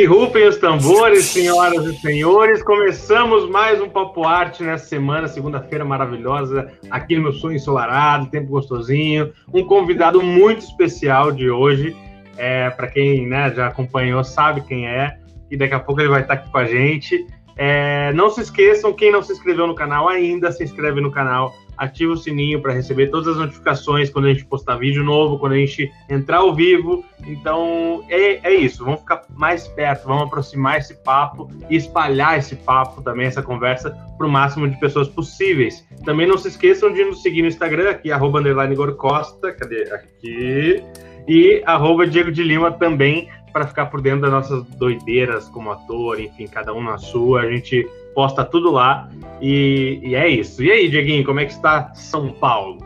Que rufem os tambores, senhoras e senhores. Começamos mais um Papo Arte nessa semana, segunda-feira maravilhosa, aqui no meu sonho ensolarado, tempo gostosinho. Um convidado muito especial de hoje. É, Para quem né, já acompanhou, sabe quem é. E daqui a pouco ele vai estar aqui com a gente. É, não se esqueçam, quem não se inscreveu no canal ainda, se inscreve no canal, ativa o sininho para receber todas as notificações quando a gente postar vídeo novo, quando a gente entrar ao vivo. Então é, é isso, vamos ficar mais perto, vamos aproximar esse papo e espalhar esse papo também, essa conversa, para o máximo de pessoas possíveis. Também não se esqueçam de nos seguir no Instagram, aqui, arroba underline Costa, cadê? Aqui. E arroba Diego de Lima também, para ficar por dentro das nossas doideiras como ator, enfim, cada um na sua. A gente posta tudo lá e, e é isso. E aí, Dieguinho, como é que está São Paulo?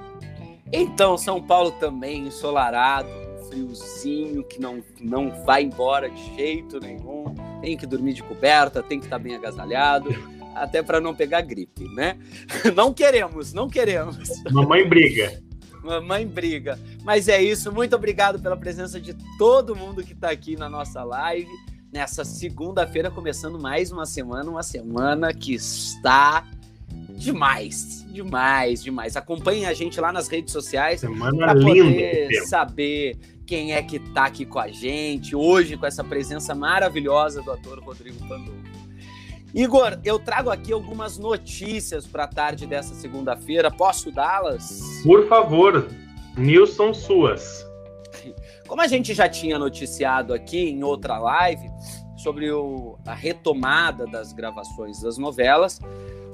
Então, São Paulo também ensolarado, friozinho que não, não vai embora de jeito nenhum. Tem que dormir de coberta, tem que estar bem agasalhado, até para não pegar gripe, né? Não queremos, não queremos. Mamãe briga. Mamãe briga. Mas é isso, muito obrigado pela presença de todo mundo que está aqui na nossa live nessa segunda-feira, começando mais uma semana, uma semana que está demais, demais, demais. Acompanhem a gente lá nas redes sociais para poder saber quem é que está aqui com a gente hoje com essa presença maravilhosa do ator Rodrigo Pandolfo. Igor, eu trago aqui algumas notícias para a tarde dessa segunda-feira. Posso dá-las? Por favor, Nilson suas. Como a gente já tinha noticiado aqui em outra live sobre o, a retomada das gravações das novelas,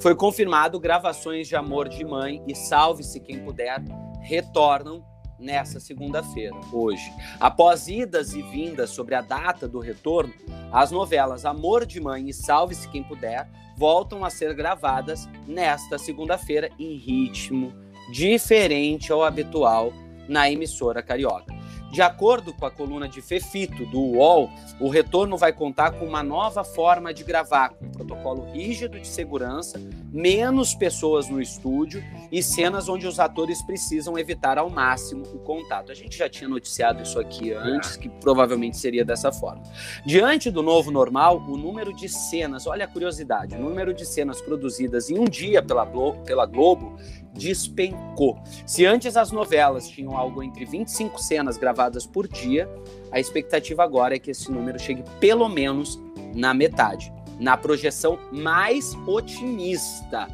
foi confirmado gravações de Amor de Mãe e Salve-se Quem Puder retornam nessa segunda-feira, hoje. Após idas e vindas sobre a data do retorno, as novelas Amor de Mãe e Salve-se Quem Puder voltam a ser gravadas nesta segunda-feira em ritmo diferente ao habitual na emissora carioca. De acordo com a coluna de Fefito do UOL, o retorno vai contar com uma nova forma de gravar, com um protocolo rígido de segurança, menos pessoas no estúdio e cenas onde os atores precisam evitar ao máximo o contato. A gente já tinha noticiado isso aqui antes, que provavelmente seria dessa forma. Diante do novo normal, o número de cenas, olha a curiosidade, o número de cenas produzidas em um dia pela, pela Globo despencou. Se antes as novelas tinham algo entre 25 cenas gravadas por dia, a expectativa agora é que esse número chegue pelo menos na metade, na projeção mais otimista.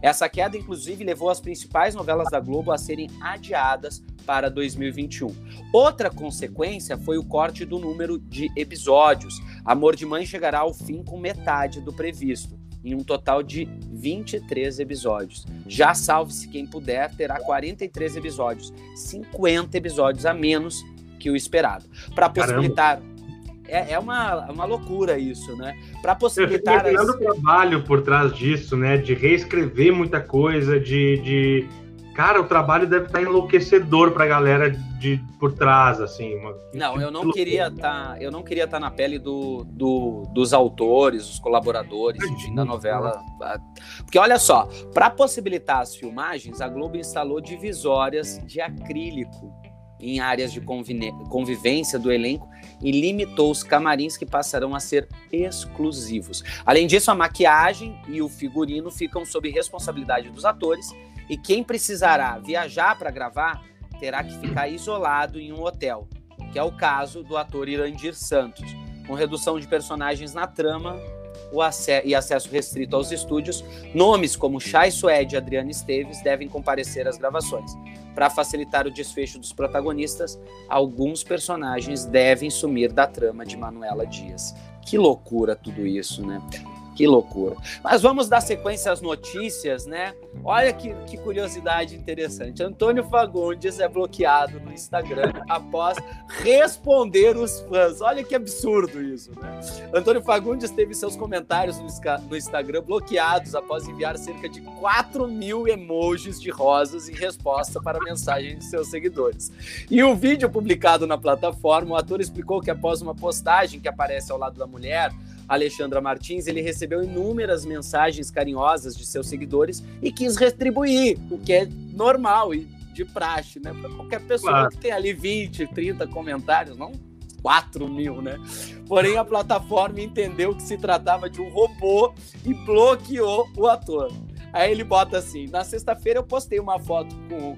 Essa queda, inclusive, levou as principais novelas da Globo a serem adiadas para 2021. Outra consequência foi o corte do número de episódios. Amor de Mãe chegará ao fim com metade do previsto em um total de 23 episódios. Já Salve-se Quem Puder terá 43 episódios, 50 episódios a menos que o esperado. Para possibilitar. É, é uma, uma loucura isso, né? Para possibilitar. Eu as... trabalho por trás disso, né? De reescrever muita coisa, de, de Cara, o trabalho deve estar enlouquecedor para a galera de por trás, assim. Uma... Não, eu não queria estar, tá, eu não queria estar tá na pele do, do, dos autores, dos colaboradores, enfim, da novela. Porque olha só, para possibilitar as filmagens, a Globo instalou divisórias de acrílico em áreas de convivência do elenco e limitou os camarins que passarão a ser exclusivos. Além disso, a maquiagem e o figurino ficam sob responsabilidade dos atores e quem precisará viajar para gravar terá que ficar isolado em um hotel, que é o caso do ator Irandir Santos. Com redução de personagens na trama e acesso restrito aos estúdios, nomes como Chay Suede e Adriana Esteves devem comparecer às gravações. Para facilitar o desfecho dos protagonistas, alguns personagens devem sumir da trama de Manuela Dias. Que loucura tudo isso, né? Que loucura. Mas vamos dar sequência às notícias, né? Olha que, que curiosidade interessante. Antônio Fagundes é bloqueado no Instagram após responder os fãs. Olha que absurdo isso, né? Antônio Fagundes teve seus comentários no, no Instagram bloqueados após enviar cerca de 4 mil emojis de rosas em resposta para mensagens de seus seguidores. Em um vídeo publicado na plataforma, o ator explicou que após uma postagem que aparece ao lado da mulher, Alexandra Martins, ele recebeu inúmeras mensagens carinhosas de seus seguidores e quis retribuir, o que é normal e de praxe, né? Para qualquer pessoa claro. que tem ali 20, 30 comentários, não 4 mil, né? Porém, a plataforma entendeu que se tratava de um robô e bloqueou o ator. Aí ele bota assim: na sexta-feira eu postei uma foto com,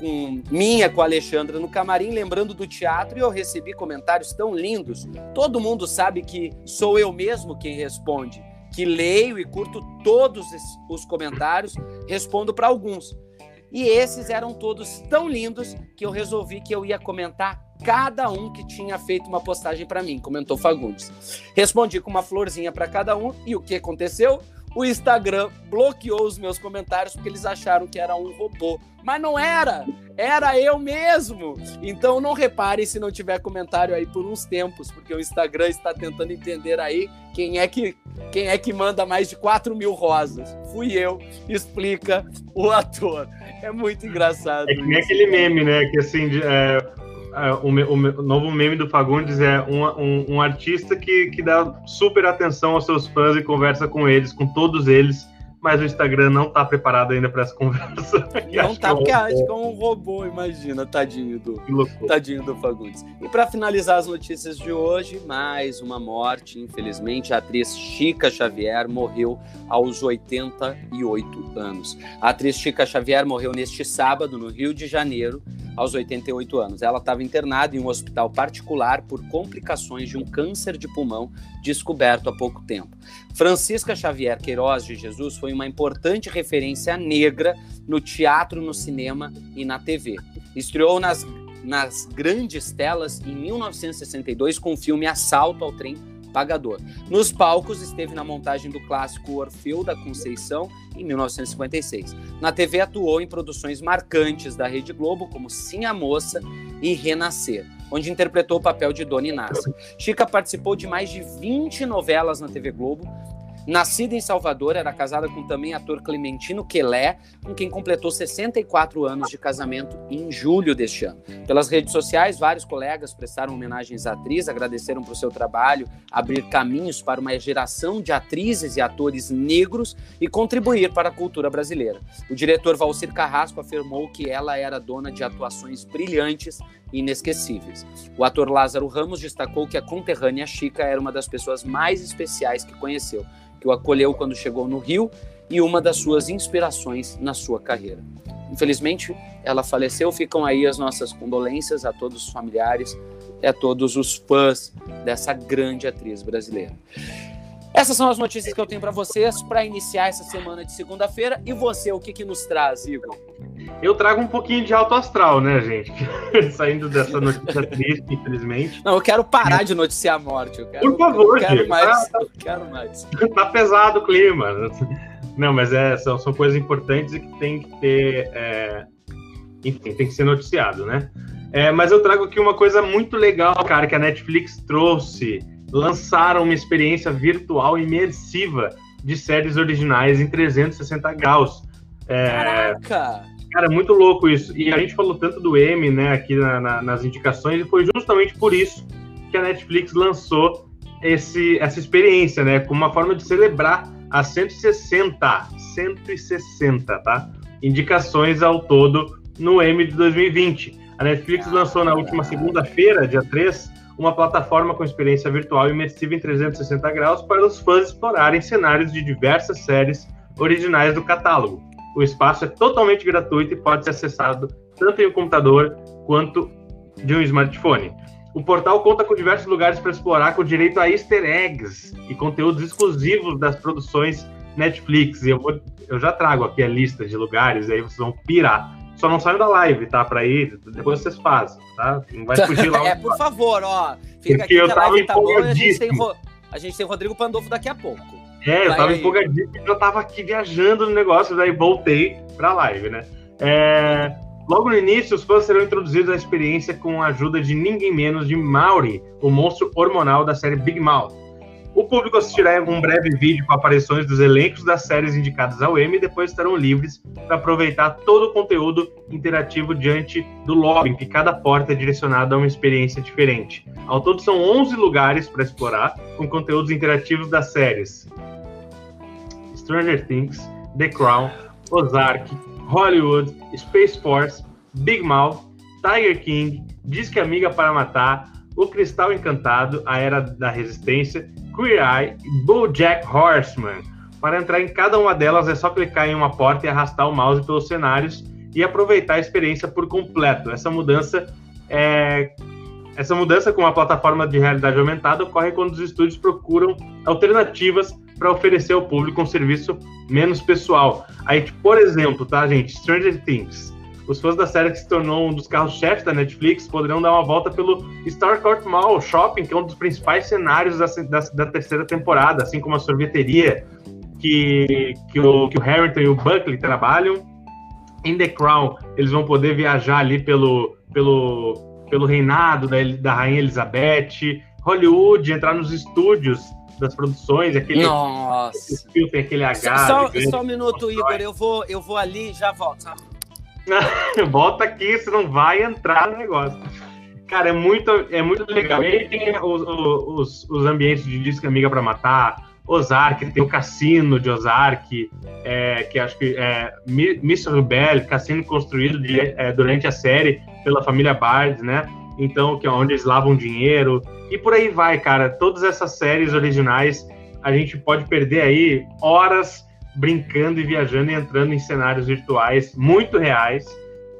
com minha, com a Alexandra no camarim, lembrando do teatro, e eu recebi comentários tão lindos. Todo mundo sabe que sou eu mesmo quem responde, que leio e curto todos os comentários, respondo para alguns. E esses eram todos tão lindos que eu resolvi que eu ia comentar cada um que tinha feito uma postagem para mim, comentou Fagundes. Respondi com uma florzinha para cada um e o que aconteceu? O Instagram bloqueou os meus comentários porque eles acharam que era um robô. Mas não era! Era eu mesmo! Então não repare se não tiver comentário aí por uns tempos, porque o Instagram está tentando entender aí quem é que, quem é que manda mais de 4 mil rosas. Fui eu, explica o ator. É muito engraçado. É que nem aquele meme, né? Que assim, é, é, o, o, o, novo meme do Fagundes é um, um, um, artista que, que dá super atenção aos seus fãs e conversa com eles, com todos eles, mas o Instagram não está preparado ainda para essa conversa. Não tá, porque acha que é um robô, imagina, tadinho do, tadinho do Fagundes. E para finalizar as notícias de hoje, mais uma morte, infelizmente, a atriz Chica Xavier morreu aos 88 anos. A atriz Chica Xavier morreu neste sábado no Rio de Janeiro, aos 88 anos. Ela estava internada em um hospital particular por complicações de um câncer de pulmão descoberto há pouco tempo. Francisca Xavier Queiroz de Jesus foi uma importante referência negra no teatro, no cinema e na TV. Estreou nas, nas grandes telas em 1962 com o filme Assalto ao Trem Pagador. Nos palcos, esteve na montagem do clássico Orfeu da Conceição, em 1956. Na TV, atuou em produções marcantes da Rede Globo, como Sim a Moça e Renascer, onde interpretou o papel de Dona Inácia. Chica participou de mais de 20 novelas na TV Globo, Nascida em Salvador, era casada com também ator Clementino Quelé, com quem completou 64 anos de casamento em julho deste ano. Pelas redes sociais, vários colegas prestaram homenagens à atriz, agradeceram por seu trabalho, abrir caminhos para uma geração de atrizes e atores negros e contribuir para a cultura brasileira. O diretor Valcir Carrasco afirmou que ela era dona de atuações brilhantes inesquecíveis. O ator Lázaro Ramos destacou que a conterrânea Chica era uma das pessoas mais especiais que conheceu que o acolheu quando chegou no Rio e uma das suas inspirações na sua carreira. Infelizmente, ela faleceu. Ficam aí as nossas condolências a todos os familiares e a todos os fãs dessa grande atriz brasileira. Essas são as notícias que eu tenho para vocês para iniciar essa semana de segunda-feira. E você, o que, que nos traz, Igor? Eu trago um pouquinho de alto astral, né, gente? Saindo dessa notícia triste, infelizmente. Não, eu quero parar de noticiar a morte. Quero, Por favor, eu quero mais. Ah, tá, eu quero mais. Tá pesado o clima. Não, mas é, são, são coisas importantes e que tem que ter. É... Enfim, tem que ser noticiado, né? É, mas eu trago aqui uma coisa muito legal, cara, que a Netflix trouxe lançaram uma experiência virtual imersiva de séries originais em 360 graus. É, Caraca! Cara, é muito louco isso. E a gente falou tanto do M, né, aqui na, na, nas indicações, e foi justamente por isso que a Netflix lançou esse, essa experiência, né, como uma forma de celebrar as 160, 160, tá? Indicações ao todo no M de 2020. A Netflix lançou na última segunda-feira, dia 3, uma plataforma com experiência virtual imersiva em 360 graus para os fãs explorarem cenários de diversas séries originais do catálogo. O espaço é totalmente gratuito e pode ser acessado tanto em um computador quanto de um smartphone. O portal conta com diversos lugares para explorar, com direito a easter eggs e conteúdos exclusivos das produções Netflix. E eu, vou, eu já trago aqui a lista de lugares, aí vocês vão pirar. Só não saiam da live, tá? Para ir, depois vocês fazem, tá? Não vai fugir lá. é, por favor, ó. Fica Porque aqui eu tava tá bom, a gente, tem, a gente tem Rodrigo Pandolfo daqui a pouco. É, eu tava empolgadíssimo, eu tava aqui viajando no negócio, daí voltei pra live, né? É, logo no início, os fãs serão introduzidos à experiência com a ajuda de ninguém menos de Mauri, o monstro hormonal da série Big Mouth. O público assistirá um breve vídeo com aparições dos elencos das séries indicadas ao Emmy e depois estarão livres para aproveitar todo o conteúdo interativo diante do lobby, que cada porta é direcionada a uma experiência diferente. Ao todo são 11 lugares para explorar, com conteúdos interativos das séries Stranger Things, The Crown, Ozark, Hollywood, Space Force, Big Mouth, Tiger King, Disque Amiga para Matar, O Cristal Encantado, A Era da Resistência, Queer Eye e BoJack Horseman. Para entrar em cada uma delas é só clicar em uma porta e arrastar o mouse pelos cenários e aproveitar a experiência por completo. Essa mudança é essa mudança com a plataforma de realidade aumentada ocorre quando os estúdios procuram alternativas para oferecer ao público um serviço menos pessoal. Aí, por exemplo, tá, gente? Stranger Things. Os fãs da série que se tornou um dos carros-chefes da Netflix poderão dar uma volta pelo Starcourt Mall Shopping, que é um dos principais cenários da, da, da terceira temporada, assim como a sorveteria que, que, o, que o Harrington e o Buckley trabalham. Em The Crown, eles vão poder viajar ali pelo, pelo, pelo reinado da, da Rainha Elizabeth. Hollywood, entrar nos estúdios das produções, aquele, Nossa. filme tem aquele H. Só, só um minuto, Igor, eu vou, eu vou ali e já volto. Volta aqui, você não vai entrar no negócio. Cara, é muito, é muito legal. E aí tem os, os, os ambientes de disco amiga para matar, Ozark, tem o cassino de Ozark, é, que acho que é Mr. Rebel, cassino construído de, é, durante a série pela família Bard, né? Então, que é onde eles lavam dinheiro. E por aí vai, cara. Todas essas séries originais, a gente pode perder aí horas brincando e viajando e entrando em cenários virtuais muito reais,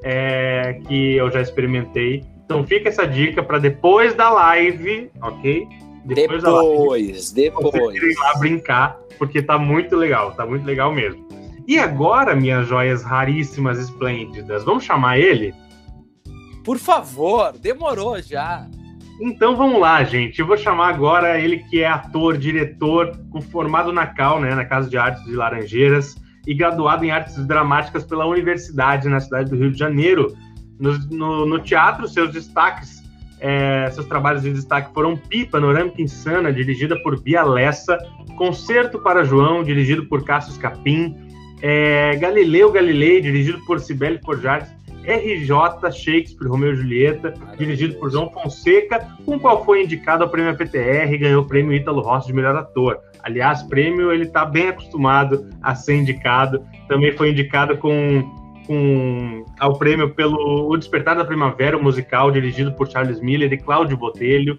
é, que eu já experimentei. Então fica essa dica para depois da live, ok? Depois, depois. Live, depois. ir lá brincar, porque tá muito legal, tá muito legal mesmo. E agora, minhas joias raríssimas, esplêndidas, vamos chamar ele? Por favor, demorou já. Então vamos lá, gente. Eu vou chamar agora ele que é ator, diretor, formado na Cal, né, na Casa de Artes de Laranjeiras, e graduado em Artes Dramáticas pela Universidade na cidade do Rio de Janeiro. No, no, no teatro, seus destaques, é, seus trabalhos de destaque foram Pi, Panorâmica Insana, dirigida por Bia Lessa, Concerto para João, dirigido por Cássio Capim, é, Galileu Galilei, dirigido por Cibele Forjares, RJ Shakespeare, Romeu e Julieta, dirigido por João Fonseca, com qual foi indicado ao prêmio PTR e ganhou o prêmio Ítalo Rossi de melhor ator. Aliás, prêmio ele está bem acostumado a ser indicado. Também foi indicado com, com ao prêmio pelo O Despertar da Primavera, o musical dirigido por Charles Miller e Cláudio Botelho.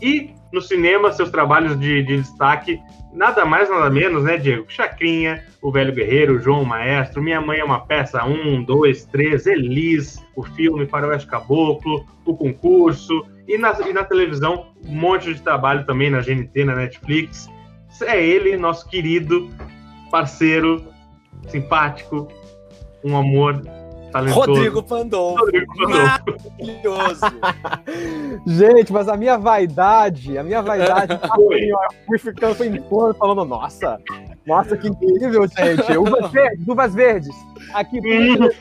E no cinema, seus trabalhos de, de destaque nada mais, nada menos, né, Diego? Chacrinha, O Velho Guerreiro, João Maestro, Minha Mãe é uma Peça, um, dois, três, Elis, o filme Faroeste Caboclo, o concurso, e na, e na televisão, um monte de trabalho também na GNT, na Netflix. É ele, nosso querido parceiro, simpático, um amor talentoso. Rodrigo Pandolfo. Rodrigo Maravilhoso. Gente, mas a minha vaidade, a minha vaidade, assim, ó, fui ficando foi embora falando, nossa, nossa, que incrível, gente. Uvas verdes, uvas verdes. Aqui,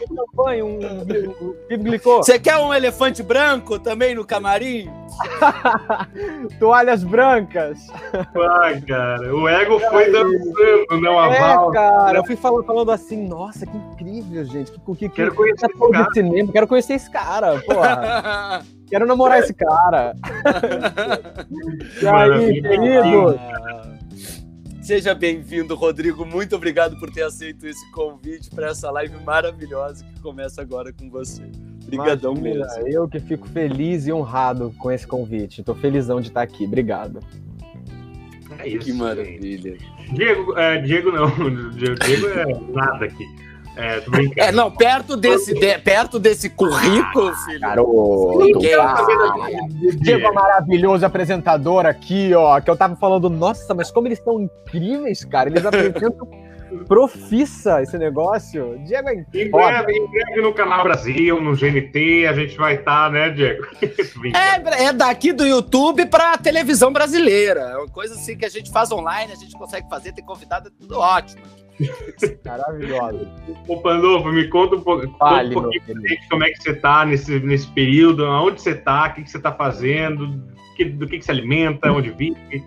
champanhe, um, um, glicô. Você quer um elefante branco também no camarim? Toalhas brancas. Ai, cara, o ego foi dançando, não a É, cara, eu fui falando, falando assim, nossa, que incrível, gente. Que, que, quero conhecer esse cara. Cinema, quero conhecer esse cara, porra. quero namorar esse cara. e aí, querido? Seja bem-vindo, Rodrigo. Muito obrigado por ter aceito esse convite para essa live maravilhosa que começa agora com você. Obrigadão mesmo. Eu que fico feliz e honrado com esse convite. Estou felizão de estar aqui. Obrigado. É isso, que maravilha. Diego, é, Diego não. Diego é nada aqui. É, tô brincando. É, não, perto desse, de, perto desse currículo, ah, filho. Garoto, Diego é maravilhoso apresentador aqui, ó. Que eu tava falando, nossa, mas como eles são incríveis, cara. Eles apresentam profissa esse negócio. Diego é em breve, em breve no Canal Brasil, no GNT, a gente vai estar, tá, né, Diego? é, é daqui do YouTube para televisão brasileira. É uma coisa assim que a gente faz online, a gente consegue fazer, ter convidado, é tudo ótimo. Maravilhoso. Ô, Pandolfo, me conta um, pouco, Fale, um pouquinho como é que você tá nesse, nesse período, onde você tá, o que, que você tá fazendo, do que, do que, que se alimenta, onde vive.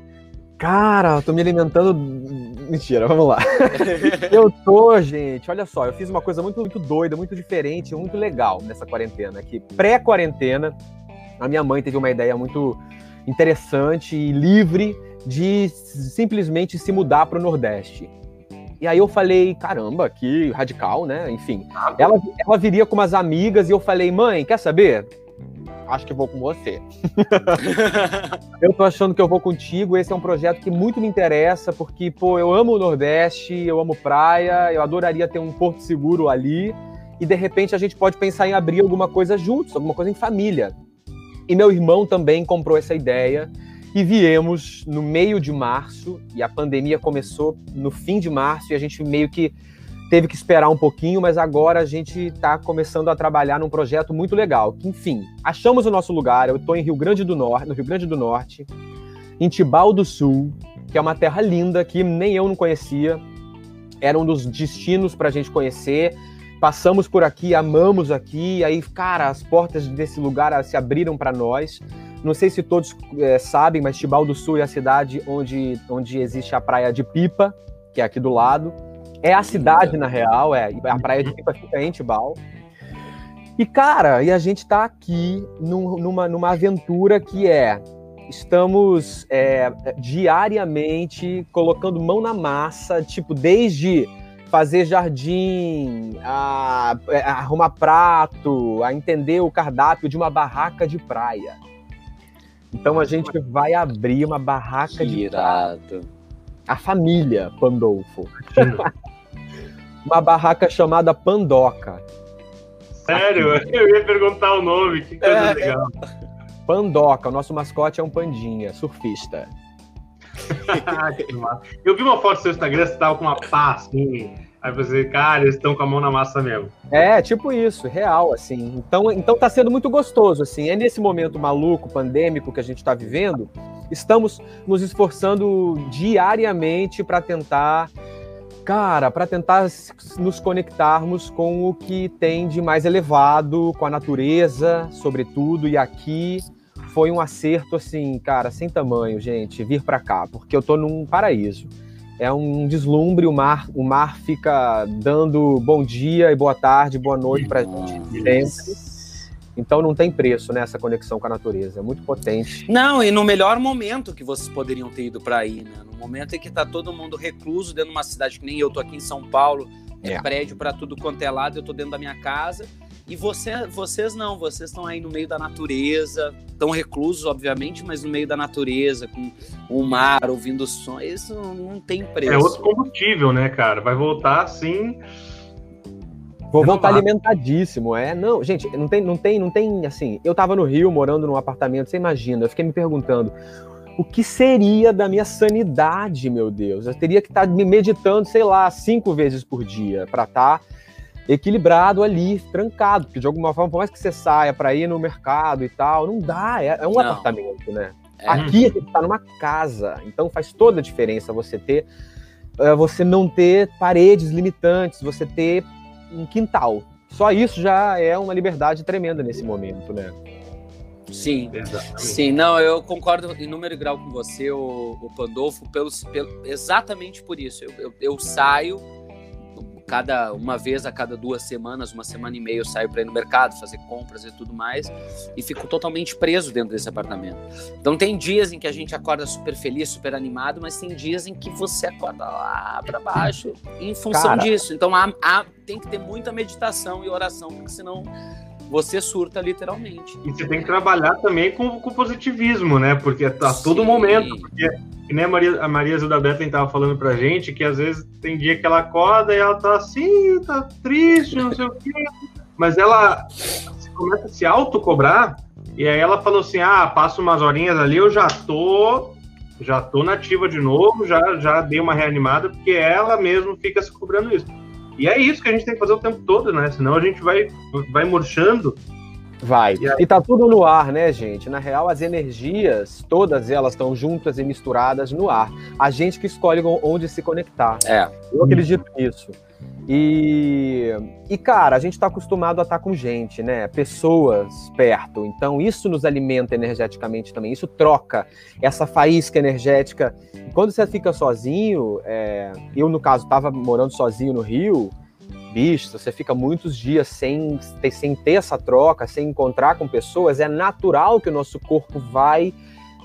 Cara, eu tô me alimentando. Mentira, vamos lá. eu tô, gente, olha só, eu fiz uma coisa muito, muito doida, muito diferente, muito legal nessa quarentena. Que pré-quarentena, a minha mãe teve uma ideia muito interessante e livre de simplesmente se mudar para o Nordeste. E aí eu falei, caramba, que radical, né? Enfim. Ela, ela viria com umas amigas e eu falei, mãe, quer saber? acho que vou com você. eu tô achando que eu vou contigo. Esse é um projeto que muito me interessa, porque, pô, eu amo o Nordeste, eu amo praia, eu adoraria ter um porto seguro ali. E de repente a gente pode pensar em abrir alguma coisa juntos, alguma coisa em família. E meu irmão também comprou essa ideia e viemos no meio de março, e a pandemia começou no fim de março, e a gente meio que teve que esperar um pouquinho, mas agora a gente está começando a trabalhar num projeto muito legal. Que, enfim, achamos o nosso lugar. Eu estou em Rio Grande do Norte, no Rio Grande do Norte, em Tibau do Sul, que é uma terra linda que nem eu não conhecia. Era um dos destinos para a gente conhecer. Passamos por aqui, amamos aqui. Aí, cara, as portas desse lugar se abriram para nós. Não sei se todos é, sabem, mas Tibau do Sul é a cidade onde, onde existe a praia de Pipa, que é aqui do lado. É a cidade, na real, é. A praia de Pipa fica em Tibau. E, cara, e a gente tá aqui num, numa, numa aventura que é. Estamos é, diariamente colocando mão na massa, tipo, desde fazer jardim, a, a, é, arrumar prato, a entender o cardápio de uma barraca de praia. Então a gente vai abrir uma barraca que de irado. A família Pandolfo. uma barraca chamada Pandoca. Sério? Eu ia perguntar o nome, que coisa é, legal. Pandoca, o nosso mascote é um pandinha, surfista. eu vi uma foto no seu Instagram, você tava com uma pá assim. Aí você, cara, eles estão com a mão na massa mesmo. É, tipo isso, real, assim. Então, então tá sendo muito gostoso, assim. É nesse momento maluco, pandêmico que a gente está vivendo, estamos nos esforçando diariamente para tentar Cara, para tentar nos conectarmos com o que tem de mais elevado, com a natureza, sobretudo, e aqui foi um acerto assim, cara, sem tamanho, gente, vir para cá, porque eu tô num paraíso. É um deslumbre, o mar, o mar fica dando bom dia e boa tarde, boa noite pra gente sempre. Então não tem preço nessa conexão com a natureza, é muito potente. Não, e no melhor momento que vocês poderiam ter ido para aí, né? No momento em que tá todo mundo recluso dentro de uma cidade que nem eu tô aqui em São Paulo, é, é. prédio para tudo quanto é lado, eu tô dentro da minha casa. E você, vocês não, vocês estão aí no meio da natureza, estão reclusos, obviamente, mas no meio da natureza, com o mar, ouvindo som, isso não, tem preço. É outro combustível, né, cara? Vai voltar assim Vou voltar alimentadíssimo, é. Não, gente, não tem, não tem, não tem, assim, eu tava no Rio morando num apartamento, você imagina, eu fiquei me perguntando, o que seria da minha sanidade, meu Deus? Eu teria que estar tá me meditando, sei lá, cinco vezes por dia para estar tá equilibrado ali, trancado, porque de alguma forma, por mais que você saia para ir no mercado e tal, não dá, é, é um não. apartamento, né? É. Aqui a gente tá numa casa, então faz toda a diferença você ter, eh, você não ter paredes limitantes, você ter um quintal. Só isso já é uma liberdade tremenda nesse momento, né? Sim, exatamente. sim, não, eu concordo em número e grau com você, o, o Pandolfo, pelo, pelo, exatamente por isso. Eu, eu, eu saio cada uma vez a cada duas semanas, uma semana e meia, eu saio para ir no mercado, fazer compras e tudo mais, e fico totalmente preso dentro desse apartamento. Então tem dias em que a gente acorda super feliz, super animado, mas tem dias em que você acorda lá para baixo em função Cara. disso. Então há, há, tem que ter muita meditação e oração, porque senão você surta literalmente. E você tem que trabalhar também com, com positivismo, né? Porque tá a todo momento. Porque que nem a Maria, a Maria Zilda Bethlen tava falando pra gente, que às vezes tem dia que ela acorda e ela tá assim, tá triste, não sei o quê. Mas ela começa a se autocobrar, e aí ela falou assim: ah, passo umas horinhas ali, eu já tô. Já tô nativa de novo, já, já dei uma reanimada, porque ela mesmo fica se cobrando isso. E é isso que a gente tem que fazer o tempo todo, né? Senão a gente vai, vai murchando Vai. E tá tudo no ar, né, gente? Na real, as energias, todas elas estão juntas e misturadas no ar. A gente que escolhe onde se conectar. É. Eu acredito nisso. E, e cara, a gente está acostumado a estar tá com gente, né? Pessoas perto. Então, isso nos alimenta energeticamente também. Isso troca essa faísca energética. E quando você fica sozinho, é... eu, no caso, estava morando sozinho no Rio bicho, você fica muitos dias sem sem ter essa troca, sem encontrar com pessoas, é natural que o nosso corpo vai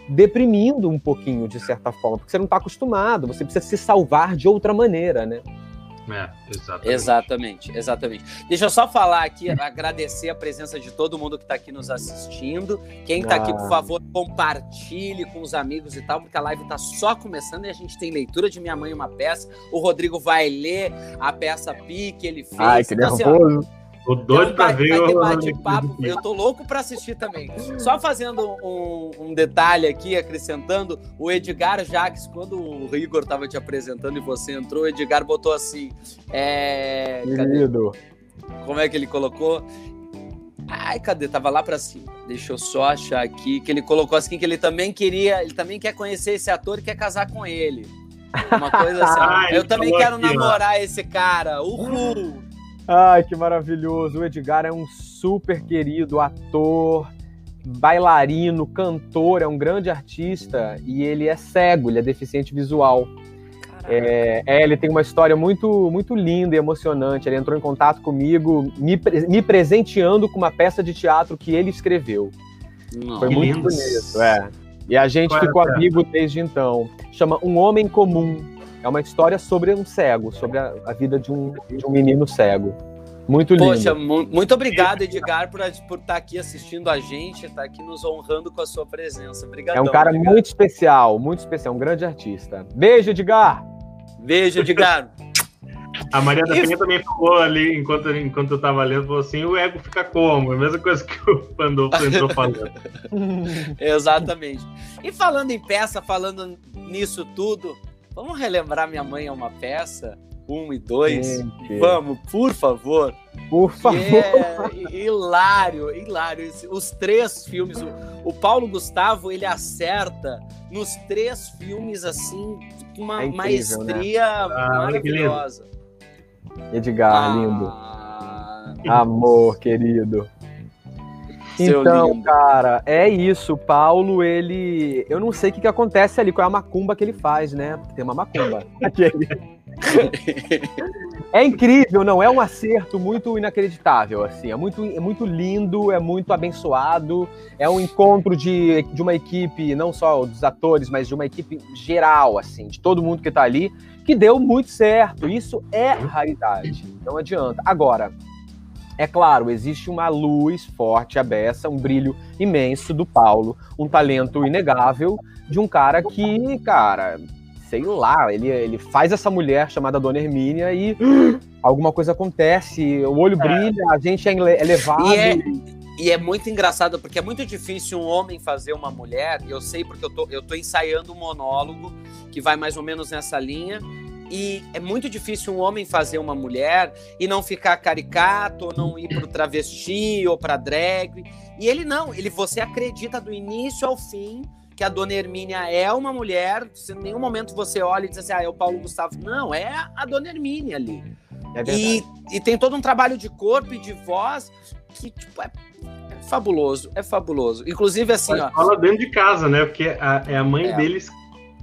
deprimindo um pouquinho, de certa forma, porque você não está acostumado, você precisa se salvar de outra maneira, né? É, exatamente. exatamente. Exatamente, Deixa eu só falar aqui, agradecer a presença de todo mundo que está aqui nos assistindo. Quem está ah. aqui, por favor, compartilhe com os amigos e tal, porque a live está só começando e a gente tem leitura de Minha Mãe Uma Peça. O Rodrigo vai ler a peça Pi que ele fez. Ai, que então, nervoso. Assim, Tô doido pra ver o. Bate-papo. Eu tô louco pra assistir também. Só fazendo um, um, detalhe aqui, acrescentando, o Edgar Jacques, quando o Igor tava te apresentando e você entrou, o Edgar botou assim. É. Querido. Como é que ele colocou? Ai, cadê? Tava lá pra cima. Deixa eu só achar aqui. Que ele colocou assim que ele também queria. Ele também quer conhecer esse ator e quer casar com ele. Uma coisa assim. Ai, eu também quero aqui, namorar ó. esse cara. Uhul! Ai, que maravilhoso. O Edgar é um super querido ator, bailarino, cantor, é um grande artista e ele é cego, ele é deficiente visual. É, é, ele tem uma história muito, muito linda e emocionante. Ele entrou em contato comigo, me, me presenteando com uma peça de teatro que ele escreveu. Não, Foi muito lindo. bonito, é. E a gente Qual ficou amigo desde então. Chama Um Homem Comum. É uma história sobre um cego, sobre a, a vida de um, de um menino cego. Muito lindo. Poxa, muito obrigado, Edgar, por, por estar tá aqui assistindo a gente, estar tá aqui nos honrando com a sua presença. Obrigado. É um cara Edgar. muito especial, muito especial, um grande artista. Beijo, Edgar! Beijo, Edgar! A Maria da Penha também falou ali, enquanto, enquanto eu tava lendo, falou assim: o ego fica como? A mesma coisa que o Pandolfo entrou falando. Exatamente. E falando em peça, falando nisso tudo, Vamos relembrar Minha Mãe é uma peça? Um e dois? Gente. Vamos, por favor. Por favor. É hilário, hilário. Os três filmes, o, o, Paulo Gustavo, ele acerta nos três filmes, assim, com uma é incrível, maestria né? ah, maravilhosa. Edgar, ah, lindo. Amor, querido. Então, cara, é isso. O Paulo, ele. Eu não sei o que, que acontece ali, qual é a macumba que ele faz, né? Tem uma macumba. é incrível, não? É um acerto muito inacreditável, assim. É muito, é muito lindo, é muito abençoado. É um encontro de, de uma equipe, não só dos atores, mas de uma equipe geral, assim, de todo mundo que tá ali, que deu muito certo. Isso é raridade. Não adianta. Agora, é claro, existe uma luz forte, a beça, um brilho imenso do Paulo, um talento inegável de um cara que, cara, sei lá, ele, ele faz essa mulher chamada Dona Hermínia e alguma coisa acontece, o olho é. brilha, a gente é, é levado. E é, e é muito engraçado, porque é muito difícil um homem fazer uma mulher, eu sei porque eu tô, eu tô ensaiando um monólogo que vai mais ou menos nessa linha, e é muito difícil um homem fazer uma mulher e não ficar caricato, ou não ir pro travesti ou pra drag. E ele não, ele você acredita do início ao fim que a dona Hermínia é uma mulher, se em nenhum momento você olha e diz assim, ah, é o Paulo Gustavo. Não, é a dona Hermínia ali. É e, e tem todo um trabalho de corpo e de voz que, tipo, é, é fabuloso, é fabuloso. Inclusive, assim, Mas ó. Fala dentro de casa, né? Porque a, é a mãe é. deles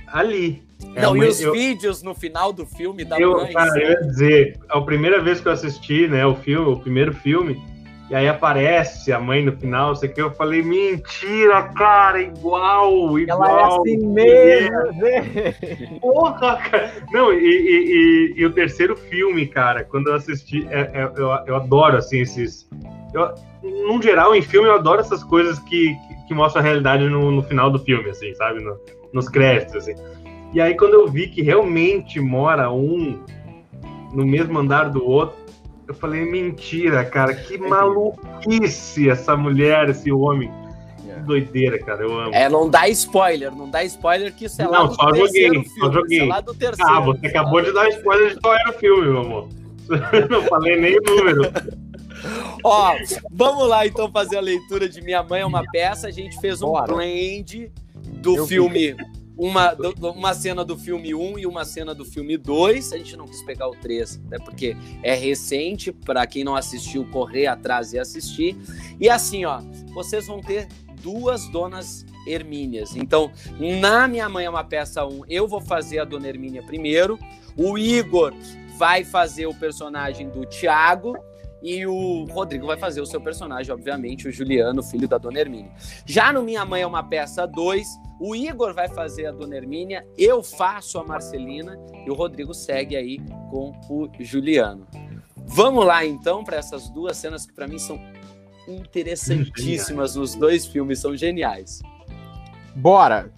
ali. É não, e os eu, vídeos no final do filme da eu, mãe. Cara, eu ia dizer, a primeira vez que eu assisti, né, o filme, o primeiro filme, e aí aparece a mãe no final, sei que eu falei, mentira, cara, igual, igual. Ela é assim mesmo, né? Porra, cara. Não, e, e, e, e, o terceiro filme, cara, quando eu assisti, é, é, eu, eu adoro, assim, esses... Eu, num geral, em filme, eu adoro essas coisas que, que, que mostram a realidade no, no final do filme, assim, sabe? No, nos créditos, assim. E aí, quando eu vi que realmente mora um no mesmo andar do outro, eu falei, mentira, cara, que maluquice essa mulher, esse homem. Que é. doideira, cara, eu amo. É, não dá spoiler, não dá spoiler que isso é lá não, do só joguei, filme. Só joguei. É lá do terceiro. Ah, você acabou de dar spoiler de qual era o filme, meu amor. não falei nem o número. Ó, vamos lá então fazer a leitura de Minha Mãe é uma peça. A gente fez um Bora. blend do eu filme. Vi uma, uma cena do filme 1 e uma cena do filme 2. A gente não quis pegar o 3, né, porque é recente, para quem não assistiu, correr atrás e assistir. E assim, ó, vocês vão ter duas donas Hermínias. Então, na Minha Mãe é uma peça 1, eu vou fazer a dona Hermínia primeiro. O Igor vai fazer o personagem do Tiago E o Rodrigo vai fazer o seu personagem, obviamente, o Juliano, filho da Dona Hermínia. Já no Minha Mãe é uma Peça 2, o Igor vai fazer a Dona Hermínia, eu faço a Marcelina e o Rodrigo segue aí com o Juliano. Vamos lá então para essas duas cenas que para mim são interessantíssimas nos dois filmes, são geniais. Bora!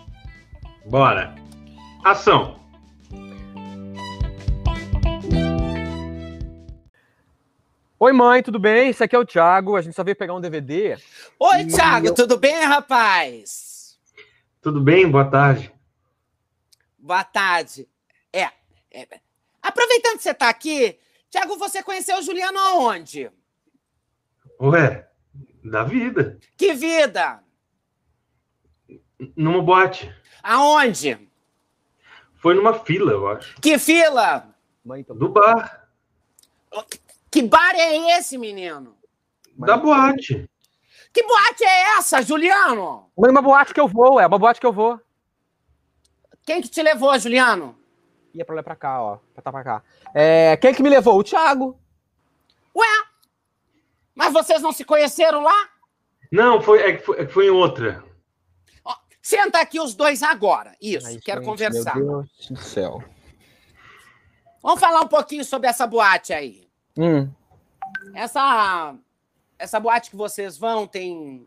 Bora! Ação! Oi, mãe, tudo bem? Esse aqui é o Thiago. A gente só veio pegar um DVD. Oi, Thiago, eu... tudo bem, rapaz? Tudo bem? Boa tarde. Boa tarde. É, é. Aproveitando que você está aqui, Thiago, você conheceu o Juliano aonde? Ué, da vida. Que vida? Numa boate. Aonde? Foi numa fila, eu acho. Que fila? Mãe, Do bar. Que bar é esse, menino? Da boate. Que boate é essa, Juliano? É uma boate que eu vou, é uma boate que eu vou. Quem que te levou, Juliano? Ia pra lá pra cá, ó. Pra tá pra cá. É, quem que me levou? O Thiago. Ué? Mas vocês não se conheceram lá? Não, foi, é, foi, é foi em outra. Ó, senta aqui os dois agora. Isso, Ai, quero gente, conversar. Meu Deus do céu. Vamos falar um pouquinho sobre essa boate aí. Hum. Essa, essa boate que vocês vão tem,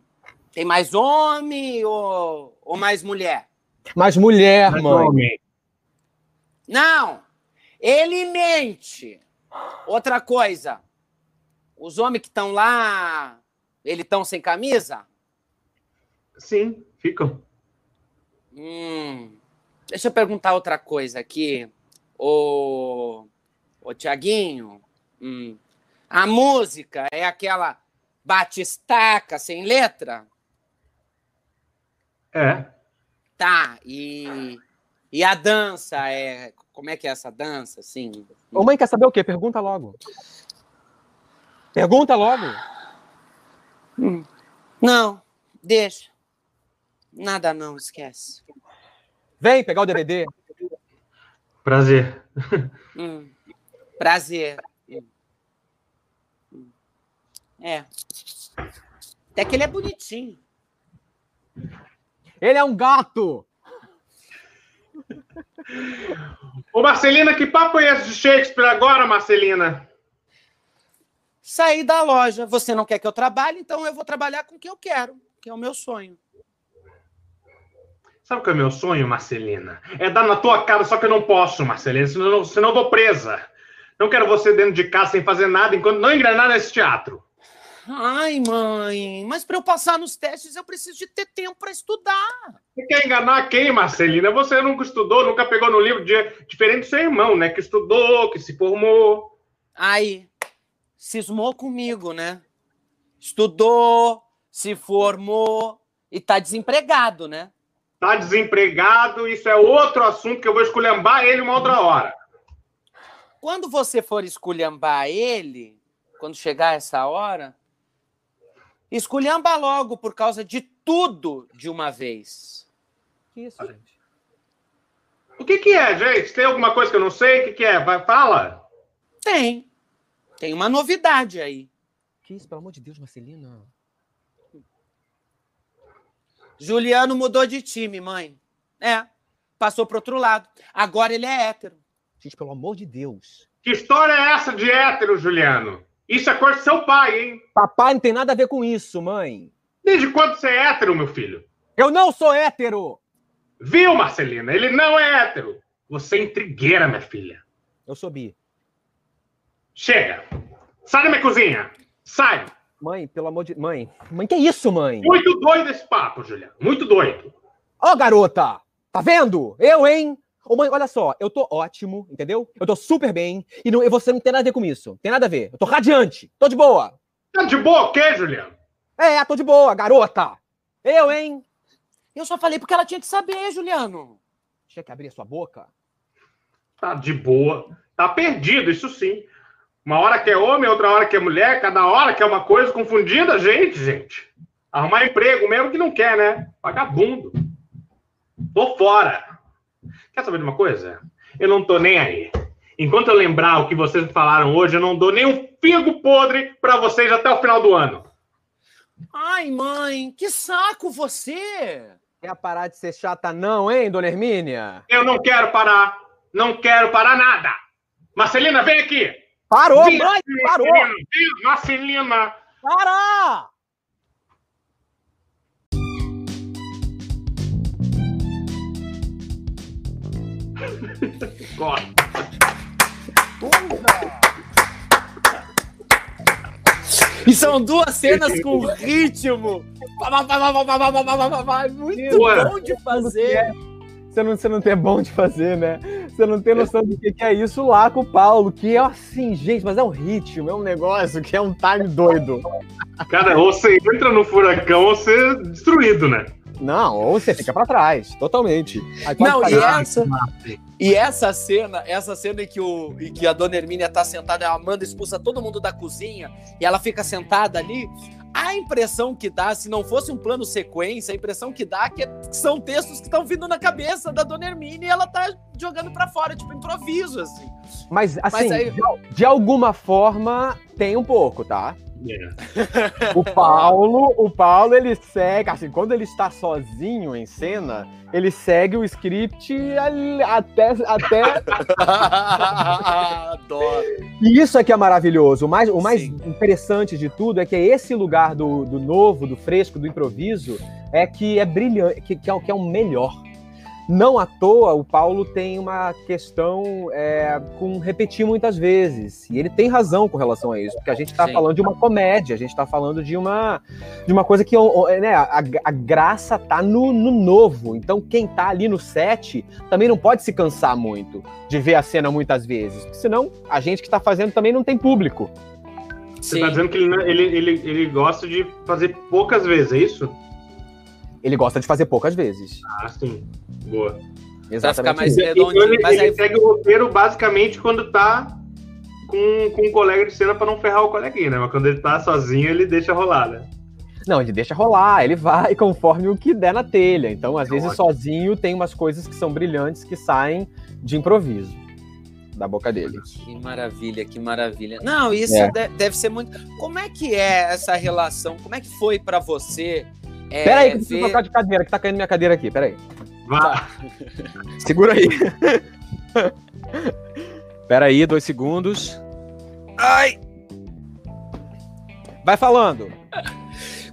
tem mais homem ou, ou mais mulher? Mais mulher, mais mãe. Homem. Não, ele mente. Outra coisa, os homens que estão lá, eles estão sem camisa? Sim, ficam. Hum, deixa eu perguntar outra coisa aqui. O, o Tiaguinho, Hum. A música é aquela batistaca sem letra? É. Tá, e, e a dança é. Como é que é essa dança, assim? Ô, mãe, quer saber o quê? Pergunta logo. Pergunta logo. Hum. Não, deixa. Nada não, esquece. Vem pegar o DVD. Prazer. Hum. Prazer. É. Até que ele é bonitinho. Ele é um gato! Ô, Marcelina, que papo é esse de Shakespeare agora, Marcelina? Saí da loja. Você não quer que eu trabalhe, então eu vou trabalhar com o que eu quero, que é o meu sonho. Sabe o que é o meu sonho, Marcelina? É dar na tua cara, só que eu não posso, Marcelina, senão, senão eu vou presa. Não quero você dentro de casa sem fazer nada enquanto não engrenar nesse teatro. Ai, mãe, mas para eu passar nos testes eu preciso de ter tempo para estudar. Você quer enganar quem, Marcelina? Você nunca estudou, nunca pegou no livro de... diferente do seu irmão, né? Que estudou, que se formou. Aí, cismou comigo, né? Estudou, se formou e tá desempregado, né? Tá desempregado, isso é outro assunto que eu vou esculhambar ele uma outra hora. Quando você for esculhambar ele, quando chegar essa hora, Esculhamba logo por causa de tudo de uma vez. Que isso, gente? O que, que é, gente? Tem alguma coisa que eu não sei? O que, que é? Vai, fala. Tem. Tem uma novidade aí. Que isso, pelo amor de Deus, Marcelina? Juliano mudou de time, mãe. É. Passou pro outro lado. Agora ele é hétero. Gente, pelo amor de Deus. Que história é essa de hétero, Juliano? Isso é coisa do seu pai, hein? Papai não tem nada a ver com isso, mãe. Desde quando você é hétero, meu filho? Eu não sou hétero! Viu, Marcelina? Ele não é hétero. Você é intrigueira, minha filha. Eu sou bi. Chega! Sai da minha cozinha! Sai! Mãe, pelo amor de... Mãe, mãe, que isso, mãe? Muito doido esse papo, Juliano. Muito doido. Ó, oh, garota! Tá vendo? Eu, hein? Ô, mãe, olha só, eu tô ótimo, entendeu? Eu tô super bem. E, não, e você não tem nada a ver com isso. Tem nada a ver. Eu tô radiante. Tô de boa. Tá de boa o quê, Juliano? É, tô de boa, garota. Eu, hein? Eu só falei porque ela tinha que saber, Juliano. Tinha que abrir a sua boca? Tá de boa. Tá perdido, isso sim. Uma hora que é homem, outra hora que é mulher, cada hora que é uma coisa, confundindo a gente, gente. Arrumar emprego mesmo que não quer, né? Vagabundo. Tô fora. Quer saber de uma coisa? Eu não tô nem aí. enquanto eu lembrar o que vocês falaram hoje, eu não dou nem um figo podre para vocês até o final do ano. Ai, mãe, que saco você! Quer parar de ser chata, não, hein, dona Hermínia? Eu não quero parar. Não quero parar nada. Marcelina, vem aqui. Parou, vem mãe, aqui, parou. Marcelina, Marcelina. Para! E são duas cenas com ritmo. Muito bom de fazer. Você não, você não tem é bom de fazer, né? Você não tem noção do que, que é isso lá com o Paulo, que é assim, gente, mas é um ritmo, é um negócio que é um time doido. Cara, ou você entra no furacão ou você é destruído, né? Não, ou você fica para trás, totalmente. Não, e essa, e essa cena, essa cena em que, o, em que a dona Hermínia tá sentada, a Amanda expulsa todo mundo da cozinha e ela fica sentada ali. A impressão que dá, se não fosse um plano sequência, a impressão que dá é que são textos que estão vindo na cabeça da dona Hermínia e ela tá jogando para fora, tipo improviso, assim. Mas, assim, Mas aí... de, de alguma forma, tem um pouco, tá? Yeah. o Paulo, o Paulo, ele segue, assim, quando ele está sozinho em cena, ele segue o script até. até... Adoro. E isso é que é maravilhoso. O mais, o mais interessante de tudo é que esse lugar do, do novo, do fresco, do improviso, é que é brilhante, que, que, é, que é o melhor. Não à toa, o Paulo tem uma questão é, com repetir muitas vezes. E ele tem razão com relação a isso, porque a gente está falando de uma comédia, a gente está falando de uma, de uma coisa que né, a, a graça tá no, no, novo. Então, quem tá ali no set também não pode se cansar muito de ver a cena muitas vezes, porque senão a gente que está fazendo também não tem público. Você está dizendo que ele, ele, ele, ele gosta de fazer poucas vezes, é isso? Ele gosta de fazer poucas vezes. Ah, sim. Boa. Exatamente. Pra ficar mais redondinho. Ele, mas ele aí... segue o roteiro basicamente quando tá com, com um colega de cena para não ferrar o coleguinha, né? Mas quando ele tá sozinho, ele deixa rolar, né? Não, ele deixa rolar, ele vai conforme o que der na telha. Então, às é vezes, ótimo. sozinho tem umas coisas que são brilhantes que saem de improviso da boca dele. Que maravilha, que maravilha. Não, isso é. deve ser muito. Como é que é essa relação? Como é que foi para você é, peraí, que eu preciso ver... trocar de cadeira, que tá caindo minha cadeira aqui, peraí. Vá. Segura aí. peraí, dois segundos. Ai! Vai falando.